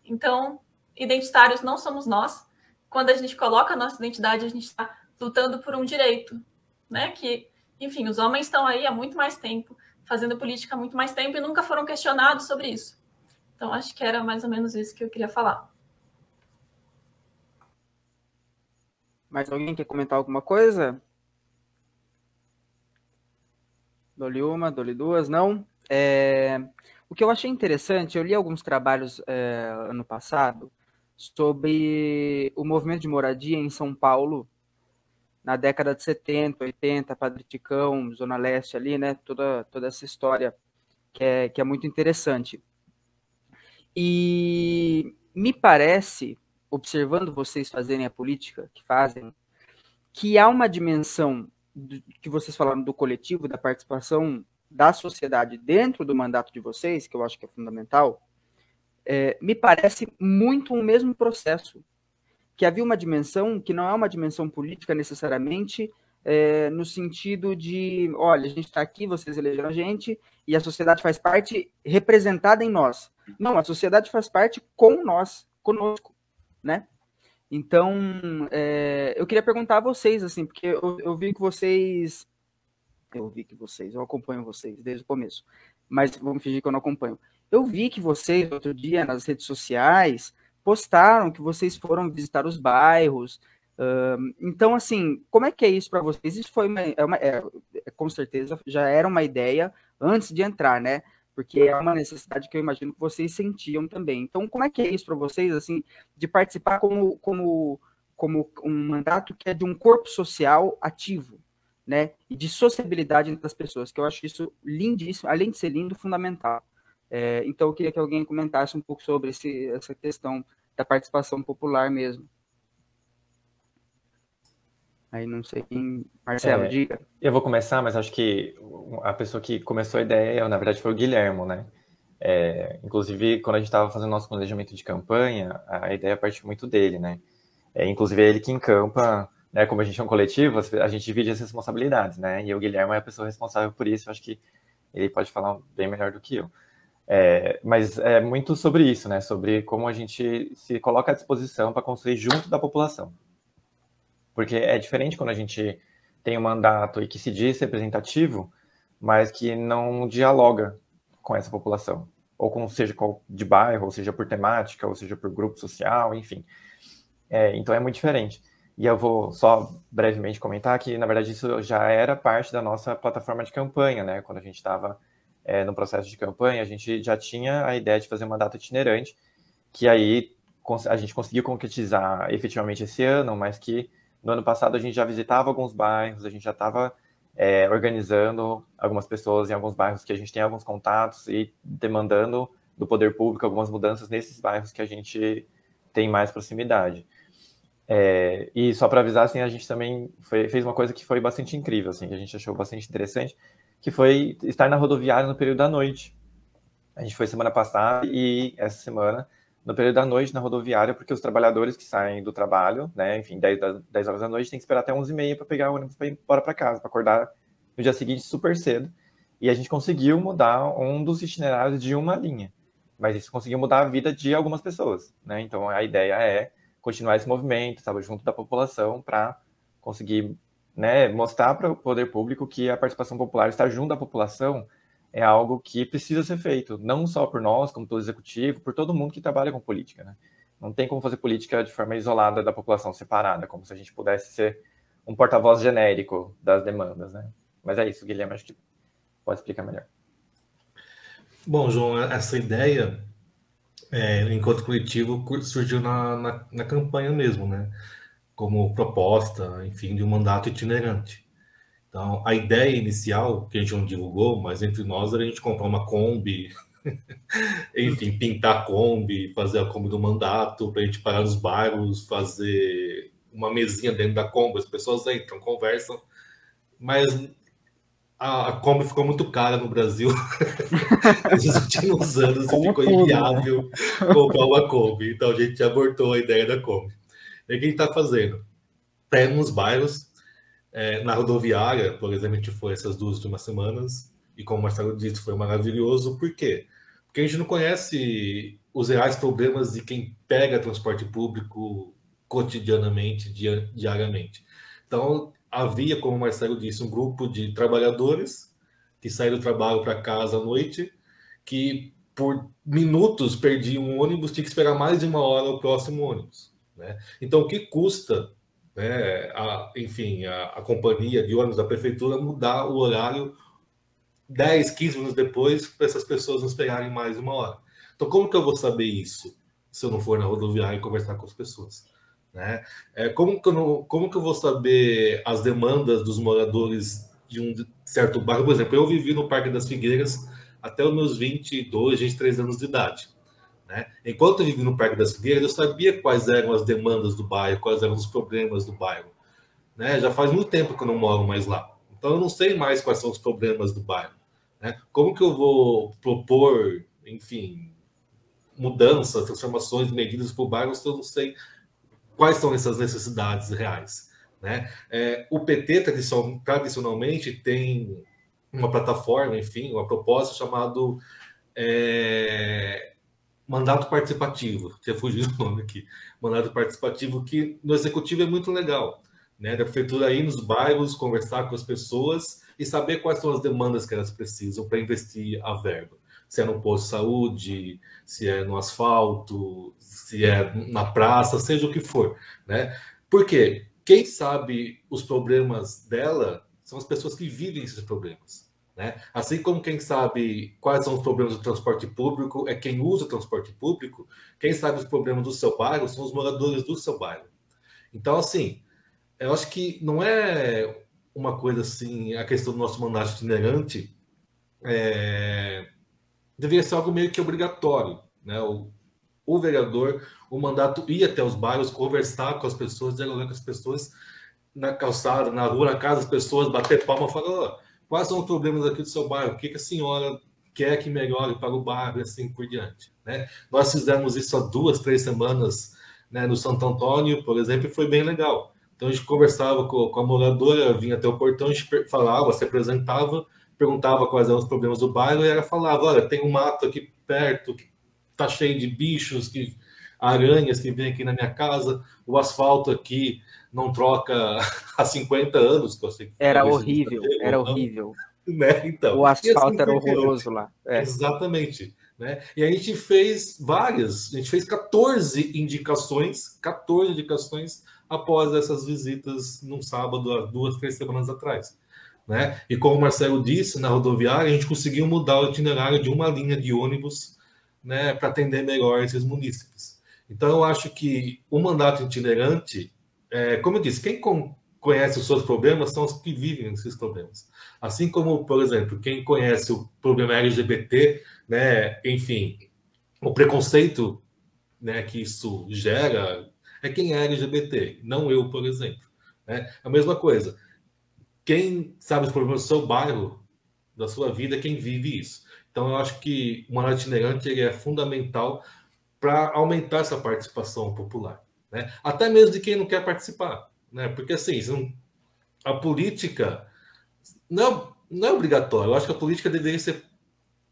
Então, identitários não somos nós. Quando a gente coloca a nossa identidade, a gente está lutando por um direito, né? Que, enfim, os homens estão aí há muito mais tempo, fazendo política há muito mais tempo e nunca foram questionados sobre isso. Então, acho que era mais ou menos isso que eu queria falar. Mais alguém quer comentar alguma coisa? Dole uma, dole duas, não? É... O que eu achei interessante, eu li alguns trabalhos é, ano passado sobre o movimento de moradia em São Paulo na década de 70, 80, Padre Ticão, Zona Leste ali, né? Toda, toda essa história que é, que é muito interessante. E me parece, observando vocês fazerem a política que fazem, que há uma dimensão do, que vocês falaram do coletivo, da participação da sociedade dentro do mandato de vocês, que eu acho que é fundamental, é, me parece muito o mesmo processo. Que havia uma dimensão que não é uma dimensão política necessariamente, é, no sentido de, olha, a gente está aqui, vocês elegeram a gente, e a sociedade faz parte representada em nós. Não, a sociedade faz parte com nós, conosco, né? Então, é, eu queria perguntar a vocês, assim, porque eu, eu vi que vocês eu vi que vocês, eu acompanho vocês desde o começo, mas vamos fingir que eu não acompanho. Eu vi que vocês, outro dia, nas redes sociais, postaram que vocês foram visitar os bairros. Então, assim, como é que é isso para vocês? Isso foi uma, é uma é, com certeza já era uma ideia antes de entrar, né? Porque é uma necessidade que eu imagino que vocês sentiam também. Então, como é que é isso para vocês, assim, de participar como, como, como um mandato que é de um corpo social ativo? né, e de sociabilidade entre as pessoas, que eu acho isso lindíssimo, além de ser lindo, fundamental. É, então, eu queria que alguém comentasse um pouco sobre esse, essa questão da participação popular mesmo. Aí não sei quem. Marcelo, é, diga. Eu vou começar, mas acho que a pessoa que começou a ideia, na verdade, foi o Guilhermo, né? É, inclusive, quando a gente estava fazendo nosso planejamento de campanha, a ideia partiu muito dele, né? É, inclusive, é ele que encampa né, como a gente é um coletivo, a gente divide as responsabilidades, né? E o Guilherme é a pessoa responsável por isso, acho que ele pode falar bem melhor do que eu. É, mas é muito sobre isso, né? Sobre como a gente se coloca à disposição para construir junto da população. Porque é diferente quando a gente tem um mandato e que se diz representativo, mas que não dialoga com essa população. Ou com, seja de bairro, ou seja por temática, ou seja por grupo social, enfim. É, então é muito diferente. E eu vou só brevemente comentar que, na verdade, isso já era parte da nossa plataforma de campanha, né? Quando a gente estava é, no processo de campanha, a gente já tinha a ideia de fazer uma data itinerante, que aí a gente conseguiu concretizar efetivamente esse ano, mas que no ano passado a gente já visitava alguns bairros, a gente já estava é, organizando algumas pessoas em alguns bairros que a gente tem alguns contatos e demandando do poder público algumas mudanças nesses bairros que a gente tem mais proximidade. É, e só para avisar, assim, a gente também foi, fez uma coisa que foi bastante incrível, assim, que a gente achou bastante interessante, que foi estar na rodoviária no período da noite. A gente foi semana passada e essa semana no período da noite na rodoviária, porque os trabalhadores que saem do trabalho, né, enfim, 10, 10 horas da noite, tem que esperar até 11h30 para pegar o ônibus para ir embora para casa, para acordar no dia seguinte super cedo. E a gente conseguiu mudar um dos itinerários de uma linha, mas isso conseguiu mudar a vida de algumas pessoas, né? Então a ideia é continuar esse movimento, sabe, junto da população, para conseguir né, mostrar para o poder público que a participação popular, estar junto da população, é algo que precisa ser feito, não só por nós, como todo executivo, por todo mundo que trabalha com política. Né? Não tem como fazer política de forma isolada da população, separada, como se a gente pudesse ser um porta-voz genérico das demandas. Né? Mas é isso, Guilherme, acho que pode explicar melhor. Bom, João, essa ideia é, enquanto coletivo surgiu na, na, na, campanha mesmo, né? Como proposta, enfim, de um mandato itinerante. Então, a ideia inicial, que a gente não divulgou, mas entre nós, era a gente comprar uma Kombi, <laughs> enfim, pintar a Kombi, fazer a Kombi do mandato, para a gente parar nos bairros, fazer uma mesinha dentro da Kombi, as pessoas entram, conversam, mas a, Kombi ficou muito cara no Brasil <laughs> nos últimos anos e ficou né? inviável comprar uma Kombi. Então a gente abortou a ideia da Kombi. E o que a gente está fazendo? Tá uns bairros, é, na rodoviária, por exemplo, a gente foi essas duas últimas semanas, e como o Marcelo disse, foi maravilhoso. Por quê? Porque a gente não conhece os reais problemas de quem pega transporte público cotidianamente, diariamente. Então, havia, como o Marcelo disse, um grupo de trabalhadores que saíram do trabalho para casa à noite, que por minutos perdiam um ônibus, tinha que esperar mais de uma hora o próximo ônibus. Né? Então, o que custa, né, a, enfim, a, a companhia de ônibus da prefeitura mudar o horário 10, 15 minutos depois para essas pessoas não esperarem mais uma hora? Então, como que eu vou saber isso se eu não for na rodoviária e conversar com as pessoas? Né? É, como, que eu não, como que eu vou saber as demandas dos moradores de um certo bairro? Por exemplo, eu vivi no Parque das Figueiras até os meus 22, 23 anos de idade. Né? Enquanto eu vivi no Parque das Figueiras, eu sabia quais eram as demandas do bairro, quais eram os problemas do bairro. Né? Já faz muito tempo que eu não moro mais lá. Então eu não sei mais quais são os problemas do bairro. Né? Como que eu vou propor, enfim, mudanças, transformações, medidas para o bairro se eu não sei quais são essas necessidades reais. Né? É, o PT tradicionalmente tem uma plataforma, enfim, uma proposta chamado é, mandato participativo. Tinha fugido o nome aqui. Mandato participativo que no executivo é muito legal, né? Da prefeitura ir nos bairros, conversar com as pessoas e saber quais são as demandas que elas precisam para investir a verba. Se é no posto de saúde, se é no asfalto, se é na praça, seja o que for, né? Porque quem sabe os problemas dela são as pessoas que vivem esses problemas. Né? Assim como quem sabe quais são os problemas do transporte público é quem usa o transporte público, quem sabe os problemas do seu bairro são os moradores do seu bairro. Então, assim, eu acho que não é uma coisa assim, a questão do nosso mandato itinerante é, deveria ser algo meio que obrigatório. Né? O, o vereador, o mandato ir até os bairros, conversar com as pessoas, dialogar com as pessoas na calçada, na rua, na casa das pessoas, bater palma falar: oh, quais são os problemas aqui do seu bairro, o que, que a senhora quer que melhore para o bairro e assim por diante. Né? Nós fizemos isso há duas, três semanas né, no Santo Antônio, por exemplo, e foi bem legal. Então a gente conversava com, com a moradora, vinha até o portão, a gente falava, se apresentava, perguntava quais eram os problemas do bairro e ela falava: olha, tem um mato aqui perto que tá cheio de bichos, que aranhas que vêm aqui na minha casa, o asfalto aqui não troca <laughs> há 50 anos, que eu sei que Era horrível, era não. horrível. Né? Então, o asfalto assim, era horroroso lá. É. Exatamente. Né? E a gente fez várias, a gente fez 14 indicações, 14 indicações após essas visitas num sábado, há duas, três semanas atrás. Né? E como o Marcelo disse, na rodoviária, a gente conseguiu mudar o itinerário de uma linha de ônibus né, para atender melhor esses munícipes. Então, eu acho que o mandato itinerante, é, como eu disse, quem conhece os seus problemas são os que vivem esses problemas. Assim como, por exemplo, quem conhece o problema LGBT, né, enfim, o preconceito né, que isso gera é quem é LGBT, não eu, por exemplo. Né? A mesma coisa. Quem sabe os problemas do seu bairro, da sua vida, é quem vive isso. Então, eu acho que o manual itinerante é fundamental para aumentar essa participação popular. Né? Até mesmo de quem não quer participar. Né? Porque, assim, a política não, não é obrigatória. Eu acho que a política deveria ser.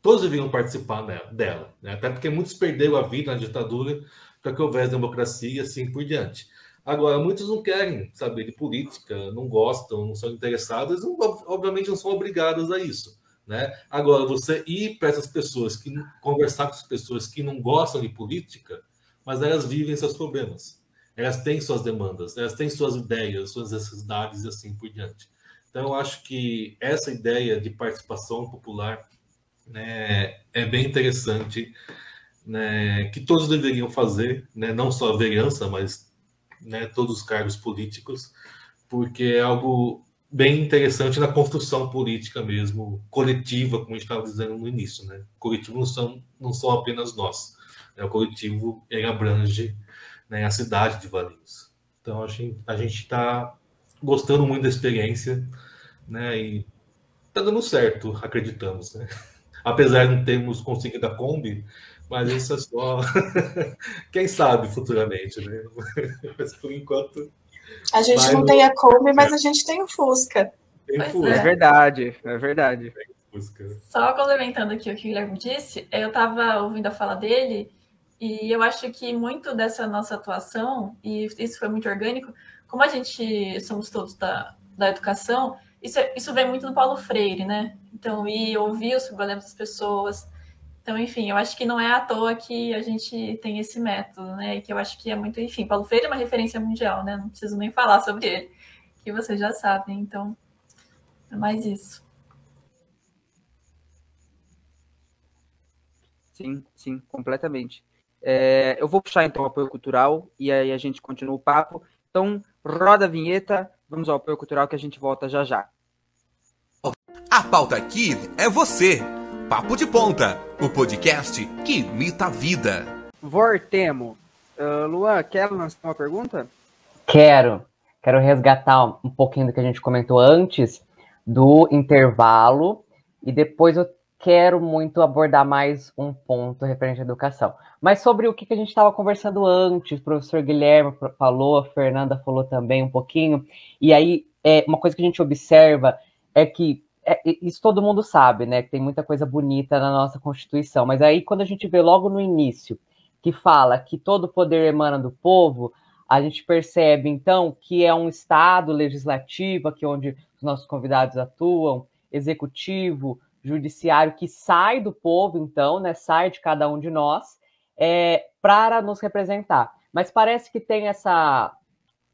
Todos deveriam participar dela. Né? Até porque muitos perderam a vida na ditadura para que houvesse democracia e assim por diante. Agora, muitos não querem saber de política, não gostam, não são interessados, não, obviamente não são obrigados a isso. Né? Agora, você ir para essas pessoas, que conversar com as pessoas que não gostam de política, mas elas vivem seus problemas, elas têm suas demandas, elas têm suas ideias, suas necessidades e assim por diante. Então, eu acho que essa ideia de participação popular né, é bem interessante, né, que todos deveriam fazer, né, não só a vereança, mas né, todos os cargos políticos, porque é algo bem interessante na construção política mesmo, coletiva, como a gente estava dizendo no início, né? Coletivo não são, não são apenas nós, né? o coletivo abrange né, a cidade de Valinhos. Então a gente a gente está gostando muito da experiência, né? E está dando certo, acreditamos, né? <laughs> Apesar de não termos conseguido a Kombi, mas isso é só <laughs> quem sabe futuramente, né? <laughs> Mas por enquanto a gente não no... tem a Kombi, mas a gente tem o Fusca. Tem Fusca. É verdade, é verdade. Só complementando aqui o que o Guilherme disse, eu estava ouvindo a fala dele E eu acho que muito dessa nossa atuação, e isso foi muito orgânico, como a gente somos todos da, da educação, isso, é, isso vem muito do Paulo Freire, né? Então, ir ouvir os problemas das pessoas. Então, enfim, eu acho que não é à toa que a gente tem esse método, né? E que eu acho que é muito, enfim, Paulo Freire é uma referência mundial, né? Não preciso nem falar sobre ele, que vocês já sabem. Então, é mais isso. Sim, sim, completamente. É, eu vou puxar então o apoio cultural e aí a gente continua o papo. Então, roda a vinheta, vamos ao apoio cultural que a gente volta já já. A pauta aqui é você. Papo de Ponta, o podcast que imita a vida. Vortemo. Uh, Luan, quer lançar uma pergunta? Quero. Quero resgatar um pouquinho do que a gente comentou antes do intervalo e depois eu quero muito abordar mais um ponto referente à educação. Mas sobre o que a gente estava conversando antes, o professor Guilherme falou, a Fernanda falou também um pouquinho, e aí é, uma coisa que a gente observa é que é, isso todo mundo sabe, né? Que tem muita coisa bonita na nossa Constituição, mas aí quando a gente vê logo no início que fala que todo poder emana do povo, a gente percebe então que é um Estado legislativo, aqui onde os nossos convidados atuam, executivo, judiciário que sai do povo, então, né, sai de cada um de nós, é, para nos representar. Mas parece que tem essa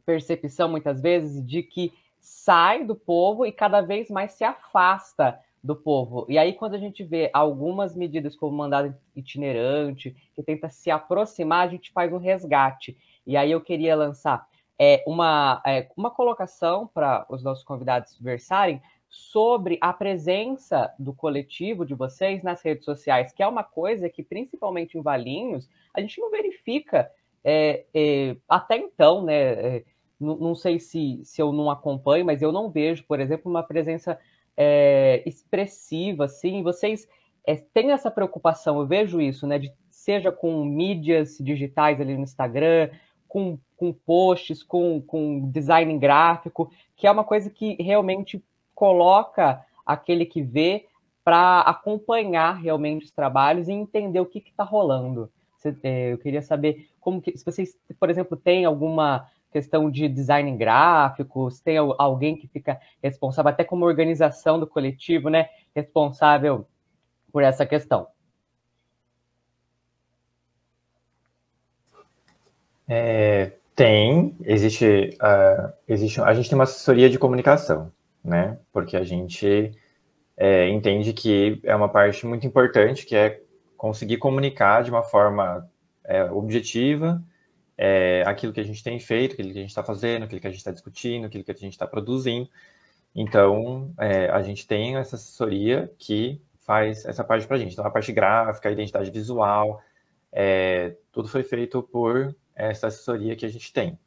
percepção, muitas vezes, de que sai do povo e cada vez mais se afasta do povo. E aí, quando a gente vê algumas medidas como mandado itinerante, que tenta se aproximar, a gente faz um resgate. E aí eu queria lançar é, uma, é, uma colocação para os nossos convidados versarem sobre a presença do coletivo de vocês nas redes sociais, que é uma coisa que, principalmente em Valinhos, a gente não verifica é, é, até então, né? É, não, sei se, se eu não acompanho, mas eu não vejo, por exemplo, uma presença é, expressiva, assim. Vocês é, têm essa preocupação, eu vejo isso, né? De, seja com mídias digitais ali no Instagram, com, com posts, com, com design gráfico, que é uma coisa que realmente coloca aquele que vê para acompanhar realmente os trabalhos e entender o que está rolando. É, eu queria saber como que, se vocês, por exemplo, têm alguma questão de design gráfico, se tem alguém que fica responsável, até como organização do coletivo, né, responsável por essa questão. É, tem, existe, uh, existe, a gente tem uma assessoria de comunicação, né? Porque a gente é, entende que é uma parte muito importante, que é conseguir comunicar de uma forma é, objetiva é, aquilo que a gente tem feito, aquilo que a gente está fazendo, aquilo que a gente está discutindo, aquilo que a gente está produzindo. Então, é, a gente tem essa assessoria que faz essa parte para a gente. Então, a parte gráfica, a identidade visual, é, tudo foi feito por essa assessoria que a gente tem.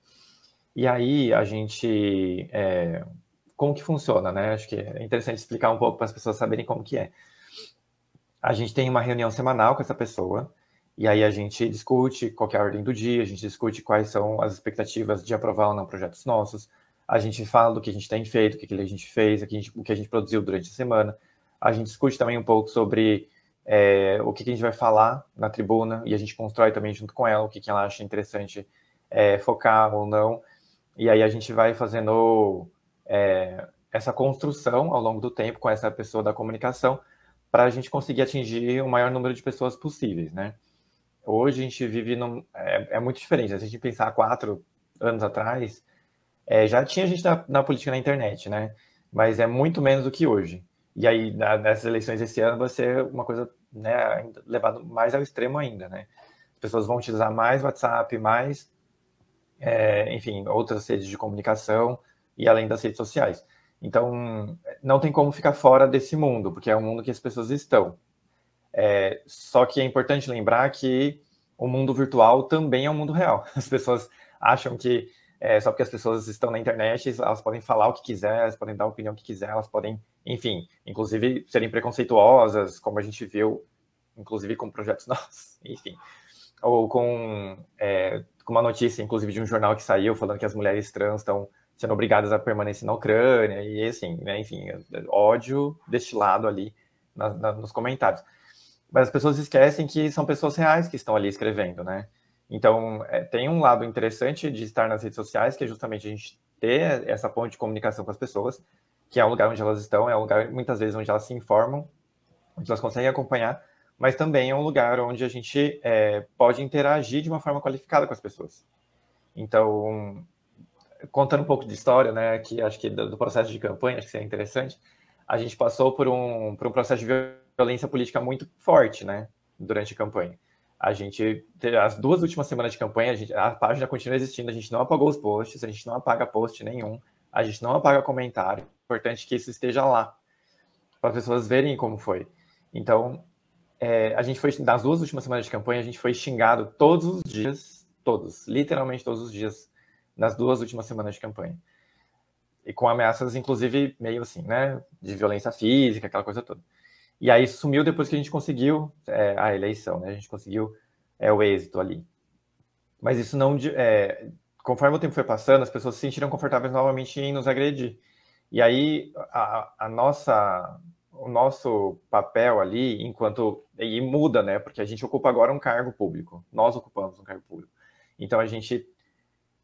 E aí, a gente é, como que funciona, né? Acho que é interessante explicar um pouco para as pessoas saberem como que é. A gente tem uma reunião semanal com essa pessoa, e aí a gente discute qual é a ordem do dia, a gente discute quais são as expectativas de aprovar ou não projetos nossos, a gente fala do que a gente tem feito, o que a gente fez, o que a gente, que produziu durante a semana, a gente discute também um pouco sobre é, o que a gente vai falar na tribuna, e a gente constrói também junto com ela o que ela acha interessante é, focar ou não, e aí a gente vai fazendo é, essa construção ao longo do tempo com essa pessoa da comunicação para a gente conseguir atingir o maior número de pessoas possíveis, né? Hoje a gente vive num, é, é muito diferente. Né? Se a gente pensar quatro anos atrás, é, já tinha gente na, na, política na internet, né? Mas é muito menos do que hoje. E aí, na, nessas eleições esse ano, vai ser uma coisa né, levado mais ao extremo ainda, né? As pessoas vão utilizar mais WhatsApp, mais, é, enfim, outras redes de comunicação, e além das redes sociais. Então, não tem como ficar fora desse mundo, porque é um mundo que as pessoas estão. É, só que é importante lembrar que o mundo virtual também é um mundo real. <laughs> As pessoas acham que é, só porque as pessoas estão na internet, elas podem falar o que quiser, elas podem dar a opinião que quiser, elas podem, enfim, inclusive serem preconceituosas, como a gente viu, inclusive com projetos <laughs> nossos, enfim. Ou com, é, com uma notícia, inclusive, de um jornal que saiu falando que as mulheres trans estão sendo obrigadas a permanecer na Ucrânia, e assim, né, enfim, ódio destilado ali na, na, nos comentários. mas as pessoas esquecem que são pessoas reais que estão ali escrevendo, né? Então, é, tem um lado interessante de estar nas redes sociais, que é justamente a gente ter essa ponte de comunicação com as pessoas, que é o lugar onde elas estão, é um lugar, muitas vezes, onde elas se informam, onde elas conseguem acompanhar, mas também é um lugar onde a gente é, pode interagir de uma forma qualificada com as pessoas. Então, contando um pouco de história, né, que acho que do, do processo de campanha, acho que seria interessante, a gente passou por um, por um processo de violência política muito forte, né, durante a campanha. A gente, as duas últimas semanas de campanha, a, gente, a página continua existindo, a gente não apagou os posts, a gente não apaga post nenhum, a gente não apaga comentário. É importante que isso esteja lá, para as pessoas verem como foi. Então, é, a gente foi, nas duas últimas semanas de campanha, a gente foi xingado todos os dias, todos, literalmente todos os dias, nas duas últimas semanas de campanha. E com ameaças, inclusive, meio assim, né, de violência física, aquela coisa toda. E aí sumiu depois que a gente conseguiu é, a eleição, né? A gente conseguiu é, o êxito ali. Mas isso não. É, conforme o tempo foi passando, as pessoas se sentiram confortáveis novamente em nos agredir. E aí a, a nossa, o nosso papel ali, enquanto. E muda, né? Porque a gente ocupa agora um cargo público. Nós ocupamos um cargo público. Então a gente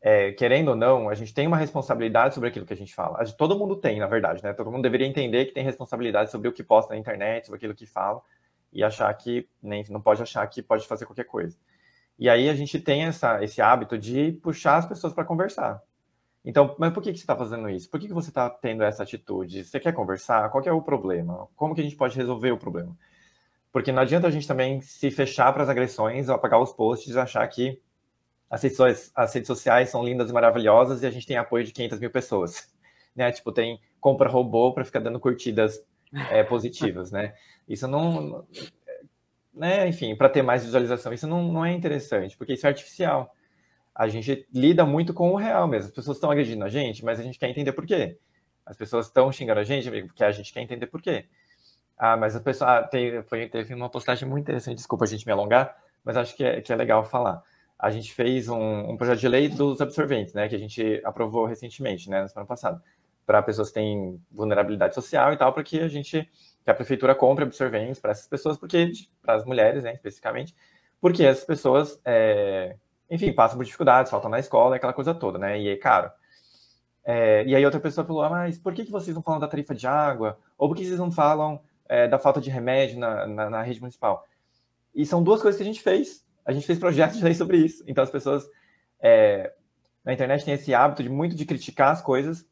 é, querendo ou não, a gente tem uma responsabilidade sobre aquilo que a gente fala. todo mundo tem, na verdade, né? Todo mundo deveria entender que tem responsabilidade sobre o que posta na internet, sobre aquilo que fala, e achar que nem não pode achar que pode fazer qualquer coisa. E aí a gente tem essa, esse hábito de puxar as pessoas para conversar. Então, mas por que, que você está fazendo isso? Por que, que você está tendo essa atitude? Você quer conversar? Qual é o problema? Como que a gente pode resolver o problema? Porque não adianta a gente também se fechar para as agressões, apagar os posts e achar que as redes, as redes sociais são lindas e maravilhosas e a gente tem apoio de 500 mil pessoas. <laughs> Né? Tipo, tem compra robô para ficar dando curtidas é, positivas, né? Isso não... Né? Enfim, para ter mais visualização, isso não, não é interessante, porque isso é artificial. A gente lida muito com o real mesmo. As pessoas estão agredindo a gente, mas a gente quer entender por quê. As pessoas estão xingando a gente, porque a gente quer entender por quê. Ah, mas a pessoa ah, teve, foi, teve uma postagem muito interessante, desculpa a gente me alongar, mas acho que é, que é legal falar a gente fez um, um, projeto de lei dos absorventes, né, que a gente aprovou recentemente, né, no ano passado, para pessoas que têm vulnerabilidade social e tal, para que a gente, que a prefeitura compre absorventes para essas pessoas, porque para as mulheres, né, especificamente, porque essas pessoas, é, enfim, passam por dificuldades, faltam na escola, aquela coisa toda, né, e é caro. É, e aí outra pessoa falou, ah, mas por que, que vocês não falam da tarifa de água? Ou por que vocês não falam é, da falta de remédio na, na, na rede municipal? E são duas coisas que a gente fez a gente fez projetos <laughs> de lei sobre isso. Então as pessoas é, na internet têm esse hábito de muito de criticar as coisas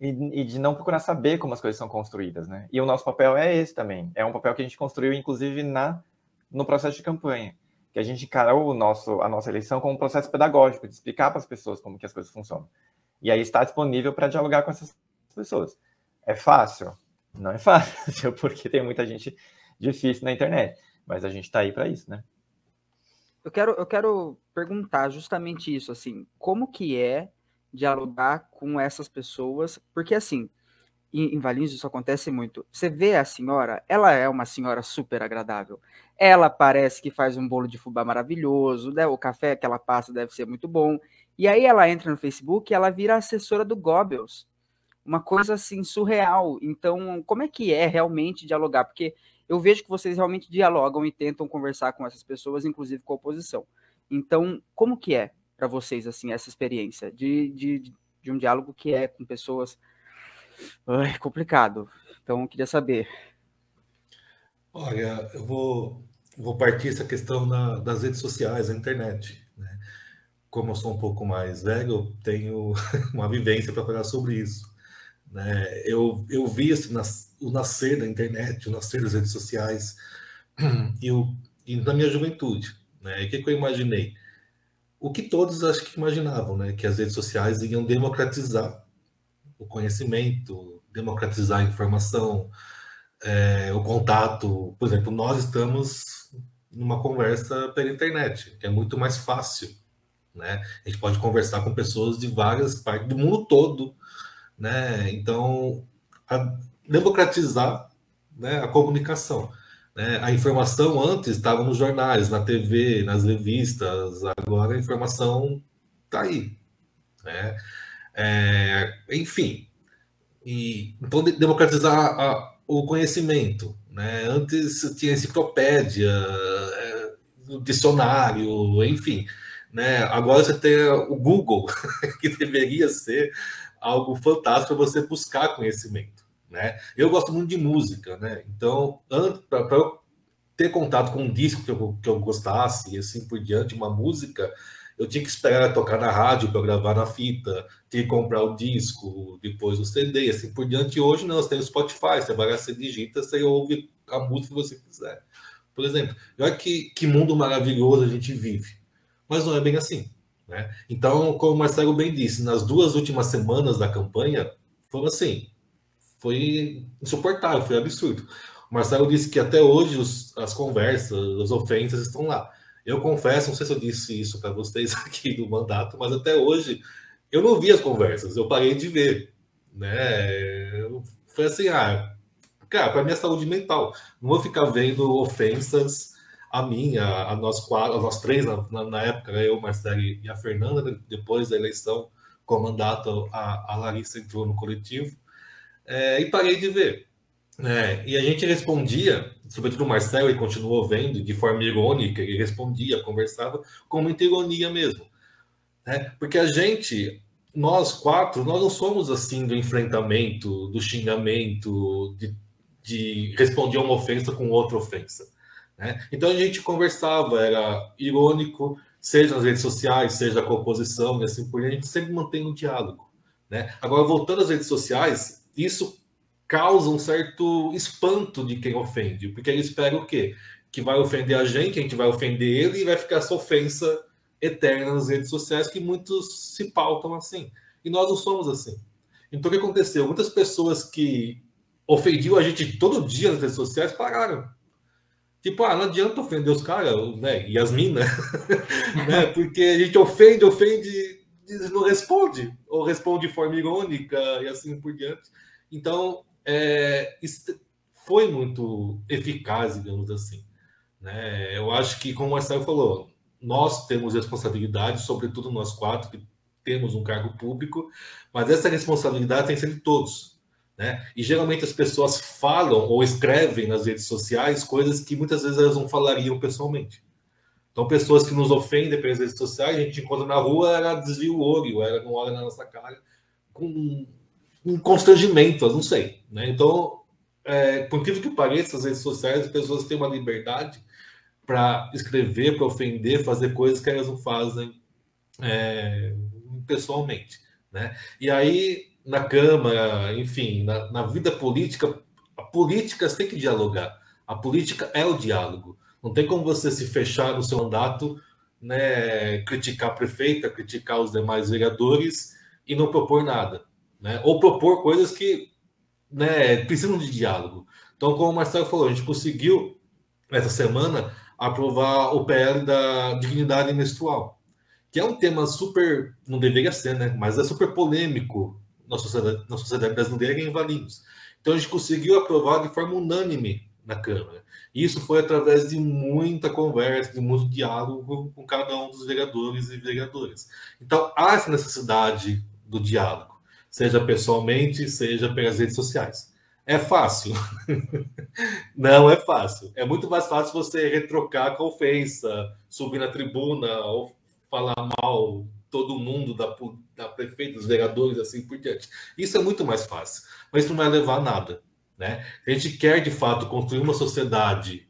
e, e, de não procurar saber como as coisas são construídas, né? E o nosso papel é esse também. É um papel que a gente construiu, inclusive, na no processo de campanha, que a gente encarou o nosso, a nossa eleição como um processo pedagógico, de explicar para as pessoas como que as coisas funcionam. E aí está disponível para dialogar com essas pessoas. É fácil? Não é fácil, <laughs> porque tem muita gente difícil na internet. Mas a gente está aí para isso, né? Eu quero, eu quero perguntar justamente isso, assim, como que é dialogar com essas pessoas, porque assim, em, em Valinhos isso acontece muito. Você vê a senhora, ela é uma senhora super agradável. Ela parece que faz um bolo de fubá maravilhoso, né? o café que ela passa deve ser muito bom. E aí ela entra no Facebook e ela vira assessora do Goebbels. Uma coisa assim surreal. Então, como é que é realmente dialogar? Porque eu vejo que vocês realmente dialogam e tentam conversar com essas pessoas, inclusive com a oposição. Então, como que é para vocês assim essa experiência de, de, de um diálogo que é com pessoas Ai, complicado. Então, eu queria saber. Olha, eu vou, vou partir essa questão na, das redes sociais, da internet. Né? Como eu sou um pouco mais velho, eu tenho <laughs> uma vivência para falar sobre isso. Né? Eu, eu vi assim, nas, o nascer da internet, o nascer das redes sociais, <clears throat> e, o, e na minha juventude. Né? O que, que eu imaginei? O que todos acho que imaginavam, né? que as redes sociais iam democratizar o conhecimento, democratizar a informação, é, o contato. Por exemplo, nós estamos numa conversa pela internet, que é muito mais fácil. Né? A gente pode conversar com pessoas de várias partes do mundo todo né? Então, a democratizar né, a comunicação. Né? A informação antes estava nos jornais, na TV, nas revistas, agora a informação está aí. Né? É, enfim, e, então democratizar a, o conhecimento, Né? Antes tinha enciclopédia, é, dicionário, enfim. Né? Agora você tem o Google, <laughs> que deveria ser algo fantástico você buscar conhecimento. Né? Eu gosto muito de música, né? então para eu ter contato com um disco que eu, que eu gostasse e assim por diante, uma música, eu tinha que esperar tocar na rádio para gravar na fita, tinha que comprar o disco, depois o CD, assim por diante. Hoje não, você tem o Spotify, você vai lá, você digita, você ouve a música que você quiser. Por exemplo, olha que, que mundo maravilhoso a gente vive. Mas não é bem assim. Né? Então, como o Marcelo bem disse, nas duas últimas semanas da campanha, foram assim, foi insuportável, foi absurdo. O Marcelo disse que até hoje os, as conversas, as ofensas estão lá. Eu confesso, não sei se eu disse isso para vocês <laughs> aqui do mandato, mas até hoje eu não vi as conversas, eu parei de ver. Né? Foi assim, ah, cara, para minha saúde mental, não vou ficar vendo ofensas a mim, a, nós quatro, nós três na, na, na época, né? eu, Marcelo e a Fernanda, depois da eleição com mandato, a, a Larissa entrou no coletivo, é, e parei de ver. É, e a gente respondia, sobretudo o Marcelo, ele continuou vendo de forma irônica, ele respondia, conversava com muita ironia mesmo. Né? Porque a gente, nós quatro, nós não somos assim do enfrentamento, do xingamento, de, de responder uma ofensa com outra ofensa. Né? Então a gente conversava, era irônico, seja nas redes sociais, seja com a oposição e assim por diante, a gente sempre mantém um diálogo. Né? Agora, voltando às redes sociais, isso causa um certo espanto de quem ofende, porque ele espera o quê? Que vai ofender a gente, a gente vai ofender ele e vai ficar essa ofensa eterna nas redes sociais que muitos se pautam assim. E nós não somos assim. Então o que aconteceu? Muitas pessoas que ofendiam a gente todo dia nas redes sociais pararam. Tipo, ah, não adianta ofender os caras, né? E as minas, <laughs> né? Porque a gente ofende, ofende, não responde, ou responde de forma irônica e assim por diante. Então, é, foi muito eficaz, digamos assim. Né? Eu acho que, como o Marcelo falou, nós temos responsabilidade, sobretudo nós quatro, que temos um cargo público, mas essa responsabilidade tem que ser de todos. Né? E geralmente as pessoas falam ou escrevem nas redes sociais coisas que muitas vezes elas não falariam pessoalmente. Então, pessoas que nos ofendem pelas redes sociais, a gente encontra na rua, ela desvia o olho, ela não olha na nossa cara com um constrangimento, eu não sei. Né? Então, é, por incrível que pareça, as redes sociais, as pessoas têm uma liberdade para escrever, para ofender, fazer coisas que elas não fazem é, pessoalmente. Né? E aí, na Câmara, enfim, na, na vida política, a política tem que dialogar. A política é o diálogo. Não tem como você se fechar no seu mandato, né, criticar a prefeita, criticar os demais vereadores e não propor nada né? ou propor coisas que né, precisam de diálogo. Então, como o Marcelo falou, a gente conseguiu, essa semana, aprovar o PL da dignidade menstrual, que é um tema super, não deveria ser, né? mas é super polêmico na sociedade, na sociedade brasileira em Valinhos. Então, a gente conseguiu aprovar de forma unânime na Câmara. Isso foi através de muita conversa, de muito diálogo com cada um dos vereadores e vereadoras. Então, há essa necessidade do diálogo seja pessoalmente, seja pelas redes sociais. É fácil? <laughs> Não é fácil. É muito mais fácil você retrocar com ofensa, subir na tribuna ou falar mal todo mundo da, da prefeita, dos vereadores, assim por diante. Isso é muito mais fácil, mas isso não vai levar a nada. Né? A gente quer, de fato, construir uma sociedade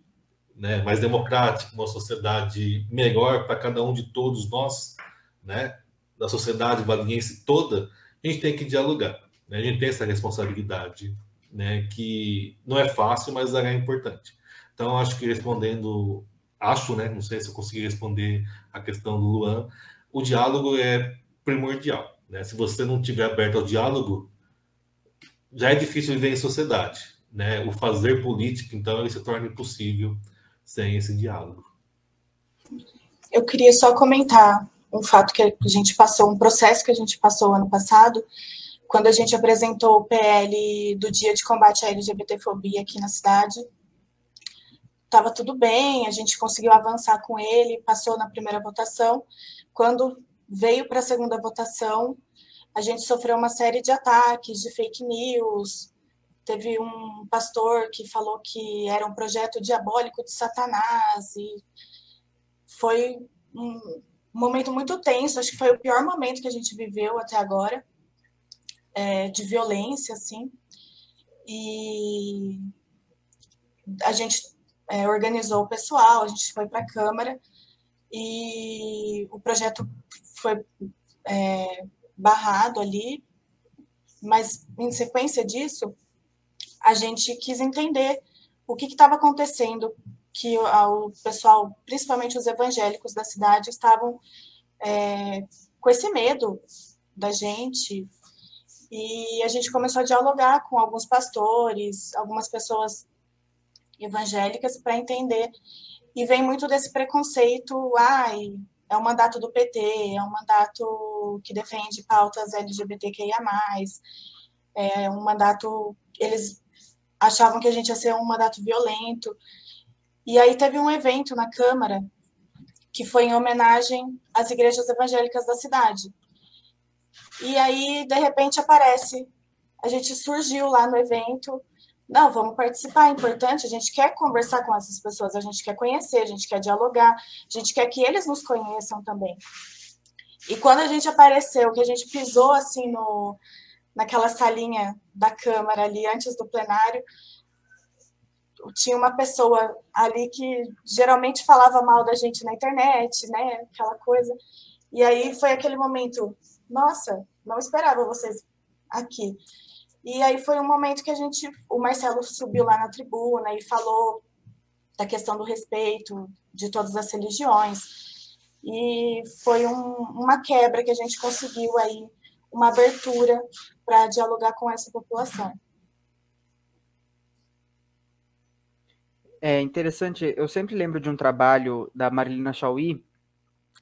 né, mais democrática, uma sociedade melhor para cada um de todos nós, né, da sociedade valiense toda, a gente tem que dialogar. Né? A gente tem essa responsabilidade, né? que não é fácil, mas é importante. Então, acho que respondendo, acho, né? não sei se eu consegui responder a questão do Luan, o diálogo é primordial. Né? Se você não estiver aberto ao diálogo, já é difícil viver em sociedade. Né? O fazer política, então, ele se torna impossível sem esse diálogo. Eu queria só comentar um fato que a gente passou, um processo que a gente passou ano passado, quando a gente apresentou o PL do Dia de Combate à LGBTfobia aqui na cidade. Estava tudo bem, a gente conseguiu avançar com ele, passou na primeira votação. Quando veio para a segunda votação, a gente sofreu uma série de ataques, de fake news, teve um pastor que falou que era um projeto diabólico de Satanás e foi um momento muito tenso, acho que foi o pior momento que a gente viveu até agora, é, de violência, assim, e a gente é, organizou o pessoal, a gente foi para a Câmara e o projeto foi é, barrado ali, mas em sequência disso, a gente quis entender o que estava acontecendo, que o, pessoal, principalmente os evangélicos da cidade, estavam é, com esse medo da gente. E a gente começou a dialogar com alguns pastores, algumas pessoas evangélicas, para entender. E vem muito desse preconceito, ai, é um mandato do PT, é um mandato que defende pautas LGBTQIA+, é um mandato, eles achavam que a gente ia ser um mandato violento, e aí teve um evento na Câmara, que foi em homenagem às igrejas evangélicas da cidade, e aí, de repente, aparece, a gente surgiu lá no evento, não, vamos participar, é importante, a gente quer conversar com essas pessoas, a gente quer conhecer, a gente quer dialogar, a gente quer que eles nos conheçam também. E quando a gente apareceu, que a gente pisou assim no, naquela salinha da Câmara ali, antes do plenário, tinha uma pessoa ali que geralmente falava mal da gente na internet, né, aquela coisa. E aí foi aquele momento, nossa, não esperava vocês aqui. E aí foi um momento que a gente, o Marcelo subiu lá na tribuna e falou da questão do respeito de todas as religiões. E foi um, uma quebra que a gente conseguiu aí, uma abertura para dialogar com essa população. É interessante, eu sempre lembro de um trabalho da Marilina Chauí,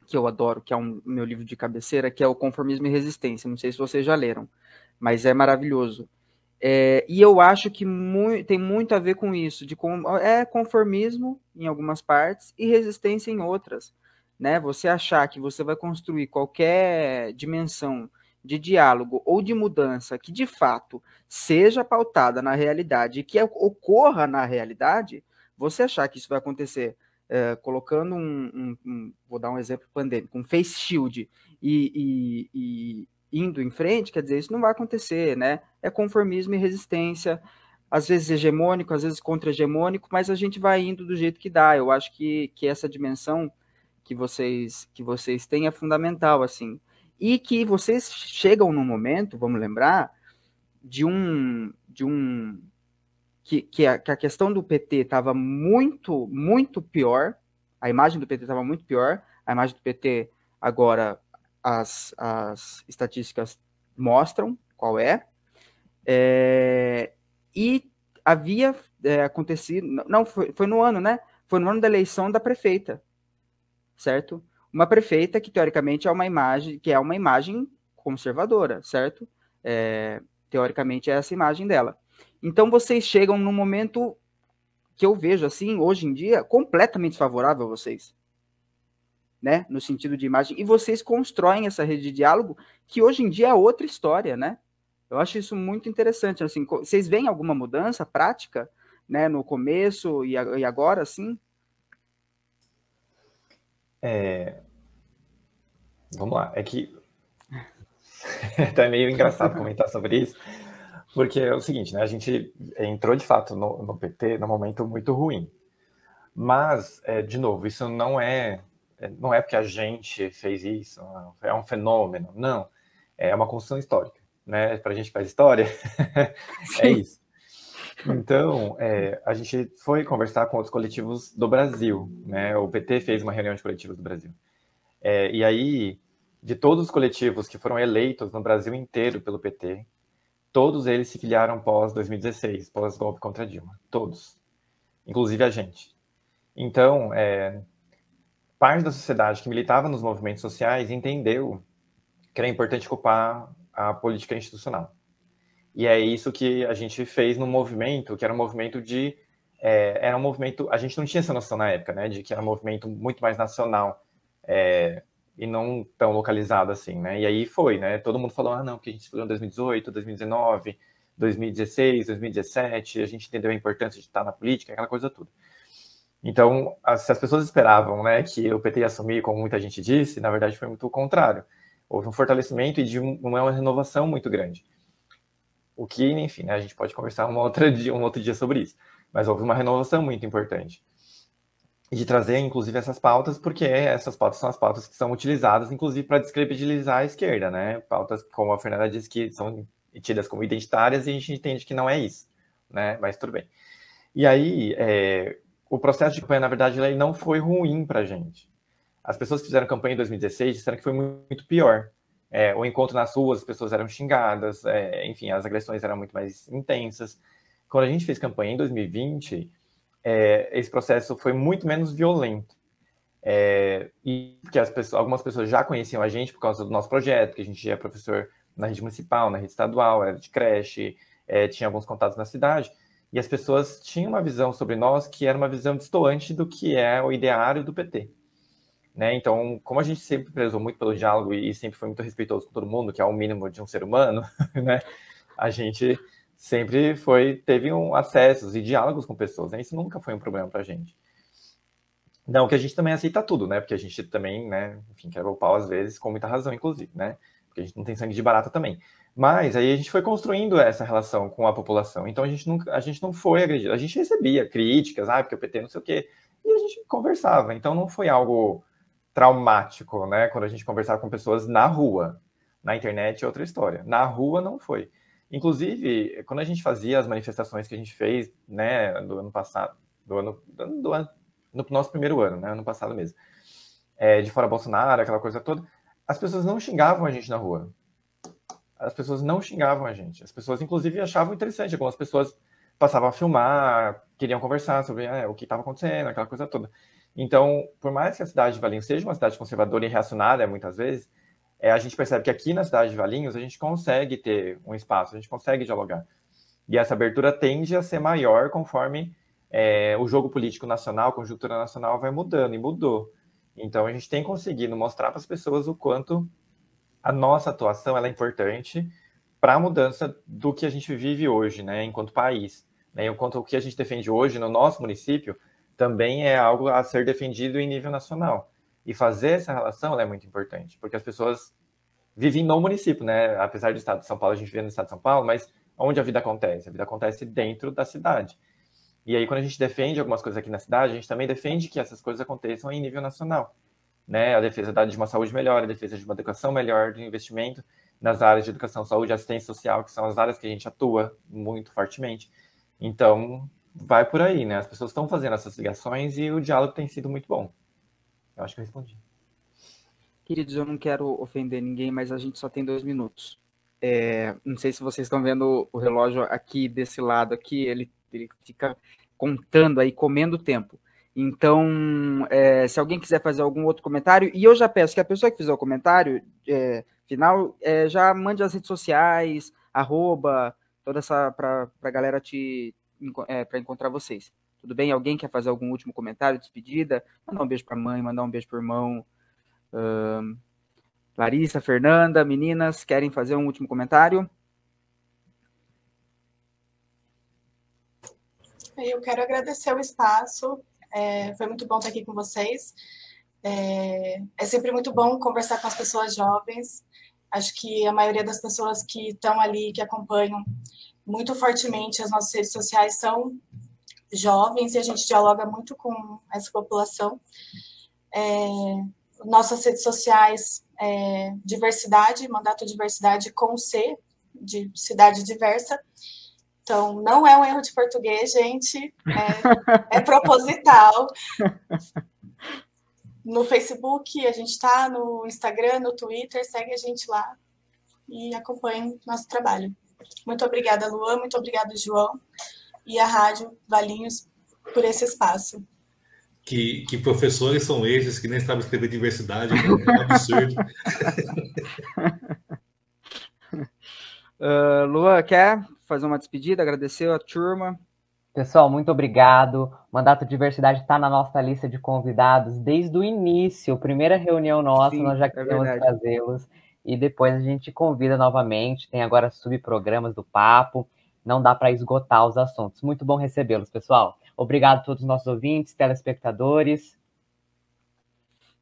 que eu adoro, que é um meu livro de cabeceira, que é o Conformismo e Resistência. Não sei se vocês já leram, mas é maravilhoso. É, e eu acho que tem muito a ver com isso, de com, é conformismo em algumas partes e resistência em outras. Né? Você achar que você vai construir qualquer dimensão de diálogo ou de mudança que de fato seja pautada na realidade e que ocorra na realidade, você achar que isso vai acontecer é, colocando um, um, um, vou dar um exemplo pandêmico, um face shield e, e, e, indo em frente, quer dizer, isso não vai acontecer, né? É conformismo e resistência, às vezes hegemônico, às vezes contra-hegemônico, mas a gente vai indo do jeito que dá. Eu acho que, que essa dimensão que vocês que vocês têm é fundamental, assim. E que vocês chegam num momento, vamos lembrar, de um de um que, que, a, que a questão do PT estava muito, muito pior, a imagem do PT estava muito pior, a imagem do PT agora as, as estatísticas mostram qual é, é e havia é, acontecido, não, foi, foi no ano, né? Foi no ano da eleição da prefeita, certo? Uma prefeita que teoricamente é uma imagem, que é uma imagem conservadora, certo? É, teoricamente é essa imagem dela. Então vocês chegam num momento que eu vejo assim, hoje em dia, completamente favorável a vocês. Né? No sentido de imagem. E vocês constroem essa rede de diálogo que hoje em dia é outra história, né? Eu acho isso muito interessante. Assim, vocês veem alguma mudança prática, né? No começo e agora, assim? É... Vamos lá. É que <laughs> tá meio engraçado <laughs> comentar sobre isso, porque é o seguinte, né? A gente entrou de fato no, no PT num momento muito ruim. Mas, é, de novo, isso não é não é porque a gente fez isso, é um fenômeno. Não. É uma construção histórica. Né? Para a gente que faz história, <laughs> é isso. Então, é, a gente foi conversar com outros coletivos do Brasil. Né? O PT fez uma reunião de coletivos do Brasil. É, e aí, de todos os coletivos que foram eleitos no Brasil inteiro pelo PT, Todos eles se filiaram pós 2016, pós golpe contra Dilma. Todos. Inclusive a gente. Então, é, parte da sociedade que militava nos movimentos sociais entendeu que era importante ocupar a política institucional. E é isso que a gente fez no movimento, que era um movimento de. É, era um movimento. A gente não tinha essa noção na época, né? De que era um movimento muito mais nacional. É, e não tão localizado assim, né? E aí foi, né? Todo mundo falou, ah, não, porque a gente explodiu em 2018, 2019, 2016, 2017, a gente entendeu a importância de estar na política, aquela coisa toda. Então, se as pessoas esperavam né, que o PT ia assumir, como muita gente disse, na verdade foi muito o contrário. Houve um fortalecimento e de um, uma renovação muito grande. O que, enfim, né, a gente pode conversar uma outra dia, um outro dia sobre isso. Mas houve uma renovação muito importante. E de trazer, inclusive, essas pautas, porque essas pautas são as pautas que são utilizadas, inclusive, para descredibilizar a esquerda, né? Pautas, como a Fernanda disse, que são tidas como identitárias e a gente entende que não é isso, né? Mas tudo bem. E aí, é, o processo de campanha, na verdade, ele não foi ruim para a gente. As pessoas que fizeram campanha em 2016 disseram que foi muito pior. É, o encontro nas ruas, as pessoas eram xingadas, é, enfim, as agressões eram muito mais intensas. Quando a gente fez campanha em 2020, é, esse processo foi muito menos violento. É, e pessoas, algumas pessoas já conheciam a gente por causa do nosso projeto, que a gente é professor na rede municipal, na rede estadual, era de creche, é, tinha alguns contatos na cidade, e as pessoas tinham uma visão sobre nós que era uma visão distoante do que é o ideário do PT. Né? Então, como a gente sempre prezou muito pelo diálogo e sempre foi muito respeitoso com todo mundo, que é o mínimo de um ser humano, <laughs> né? a gente sempre foi teve um acessos e diálogos com pessoas. Né? Isso nunca foi um problema para a gente. Não, que a gente também aceita tudo, né? Porque a gente também, né, enfim, quebra o pau às vezes, com muita razão, inclusive, né? porque a gente não tem sangue de barata também. Mas aí a gente foi construindo essa relação com a população. Então a gente nunca, a gente não foi agredido. A gente recebia críticas, ah, porque o PT não sei o quê, e a gente conversava. Então não foi algo traumático, né? Quando a gente conversava com pessoas na rua. Na internet é outra história. Na rua não foi. Inclusive, quando a gente fazia as manifestações que a gente fez, né, do ano passado, do ano, do ano no nosso primeiro ano, né, ano passado mesmo, é, de fora Bolsonaro, aquela coisa toda, as pessoas não xingavam a gente na rua. As pessoas não xingavam a gente. As pessoas, inclusive, achavam interessante. Algumas pessoas passavam a filmar, queriam conversar sobre é, o que estava acontecendo, aquela coisa toda. Então, por mais que a cidade de Valinhos seja uma cidade conservadora e reacionária, muitas vezes, é, a gente percebe que aqui na cidade de Valinhos a gente consegue ter um espaço, a gente consegue dialogar. E essa abertura tende a ser maior conforme é, o jogo político nacional, a conjuntura nacional vai mudando, e mudou. Então a gente tem conseguido mostrar para as pessoas o quanto a nossa atuação é importante para a mudança do que a gente vive hoje, né, enquanto país. Né, enquanto o que a gente defende hoje no nosso município também é algo a ser defendido em nível nacional. E fazer essa relação é muito importante, porque as pessoas vivem no município, né? Apesar do estado de São Paulo, a gente vive no estado de São Paulo, mas onde a vida acontece? A vida acontece dentro da cidade. E aí, quando a gente defende algumas coisas aqui na cidade, a gente também defende que essas coisas aconteçam em nível nacional. Né? A defesa de uma saúde melhor, a defesa de uma educação melhor, de investimento nas áreas de educação, saúde assistência social, que são as áreas que a gente atua muito fortemente. Então, vai por aí, né? As pessoas estão fazendo essas ligações e o diálogo tem sido muito bom. Eu acho que eu respondi. Queridos, eu não quero ofender ninguém, mas a gente só tem dois minutos. É, não sei se vocês estão vendo o relógio aqui desse lado aqui, ele ele fica contando aí, comendo tempo. Então, é, se alguém quiser fazer algum outro comentário, e eu já peço que a pessoa que fizer o comentário é, final é, já mande as redes sociais, arroba, toda essa para a galera te é, para encontrar vocês. Tudo bem? Alguém quer fazer algum último comentário, despedida? Mandar um beijo para a mãe, mandar um beijo para o irmão. Larissa, Fernanda, meninas, querem fazer um último comentário? Eu quero agradecer o espaço. É, foi muito bom estar aqui com vocês. É, é, sempre muito bom conversar com as pessoas jovens. Acho que a maioria das pessoas que estão ali, que acompanham muito fortemente as nossas redes sociais, são jovens e a gente dialoga muito com essa população. É, nossas redes sociais, é, diversidade, mandato diversidade com C, de cidade diversa. Então, não é um erro de português, gente, é, é proposital. No Facebook, a gente está, no Instagram, no Twitter, segue a gente lá e acompanhe nosso trabalho. Muito obrigada, Luan, muito obrigada, João, e a Rádio Valinhos por esse espaço. Que, que professores são esses que nem sabem escrever diversidade? É um absurdo. <laughs> uh, Luan, quer fazer uma despedida, agradecer a turma. Pessoal, muito obrigado. Mandato Diversidade está na nossa lista de convidados desde o início. Primeira reunião nossa, Sim, nós já é queremos é trazê-los. E depois a gente convida novamente. Tem agora subprogramas do papo. não dá para esgotar os assuntos. Muito bom recebê-los, pessoal. Obrigado a todos os nossos ouvintes, telespectadores.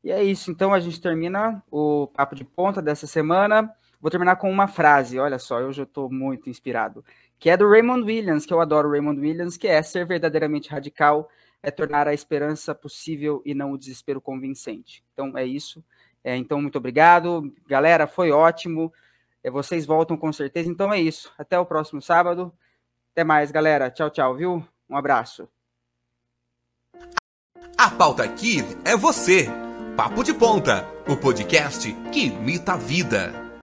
E é isso, então a gente termina o papo de ponta dessa semana. Vou terminar com uma frase, olha só, eu já estou muito inspirado, que é do Raymond Williams, que eu adoro Raymond Williams, que é ser verdadeiramente radical é tornar a esperança possível e não o desespero convincente. Então é isso. É, então, muito obrigado. Galera, foi ótimo. É, vocês voltam com certeza. Então é isso. Até o próximo sábado. Até mais, galera. Tchau, tchau, viu? Um abraço. A pauta aqui é você. Papo de Ponta, o podcast que imita a vida.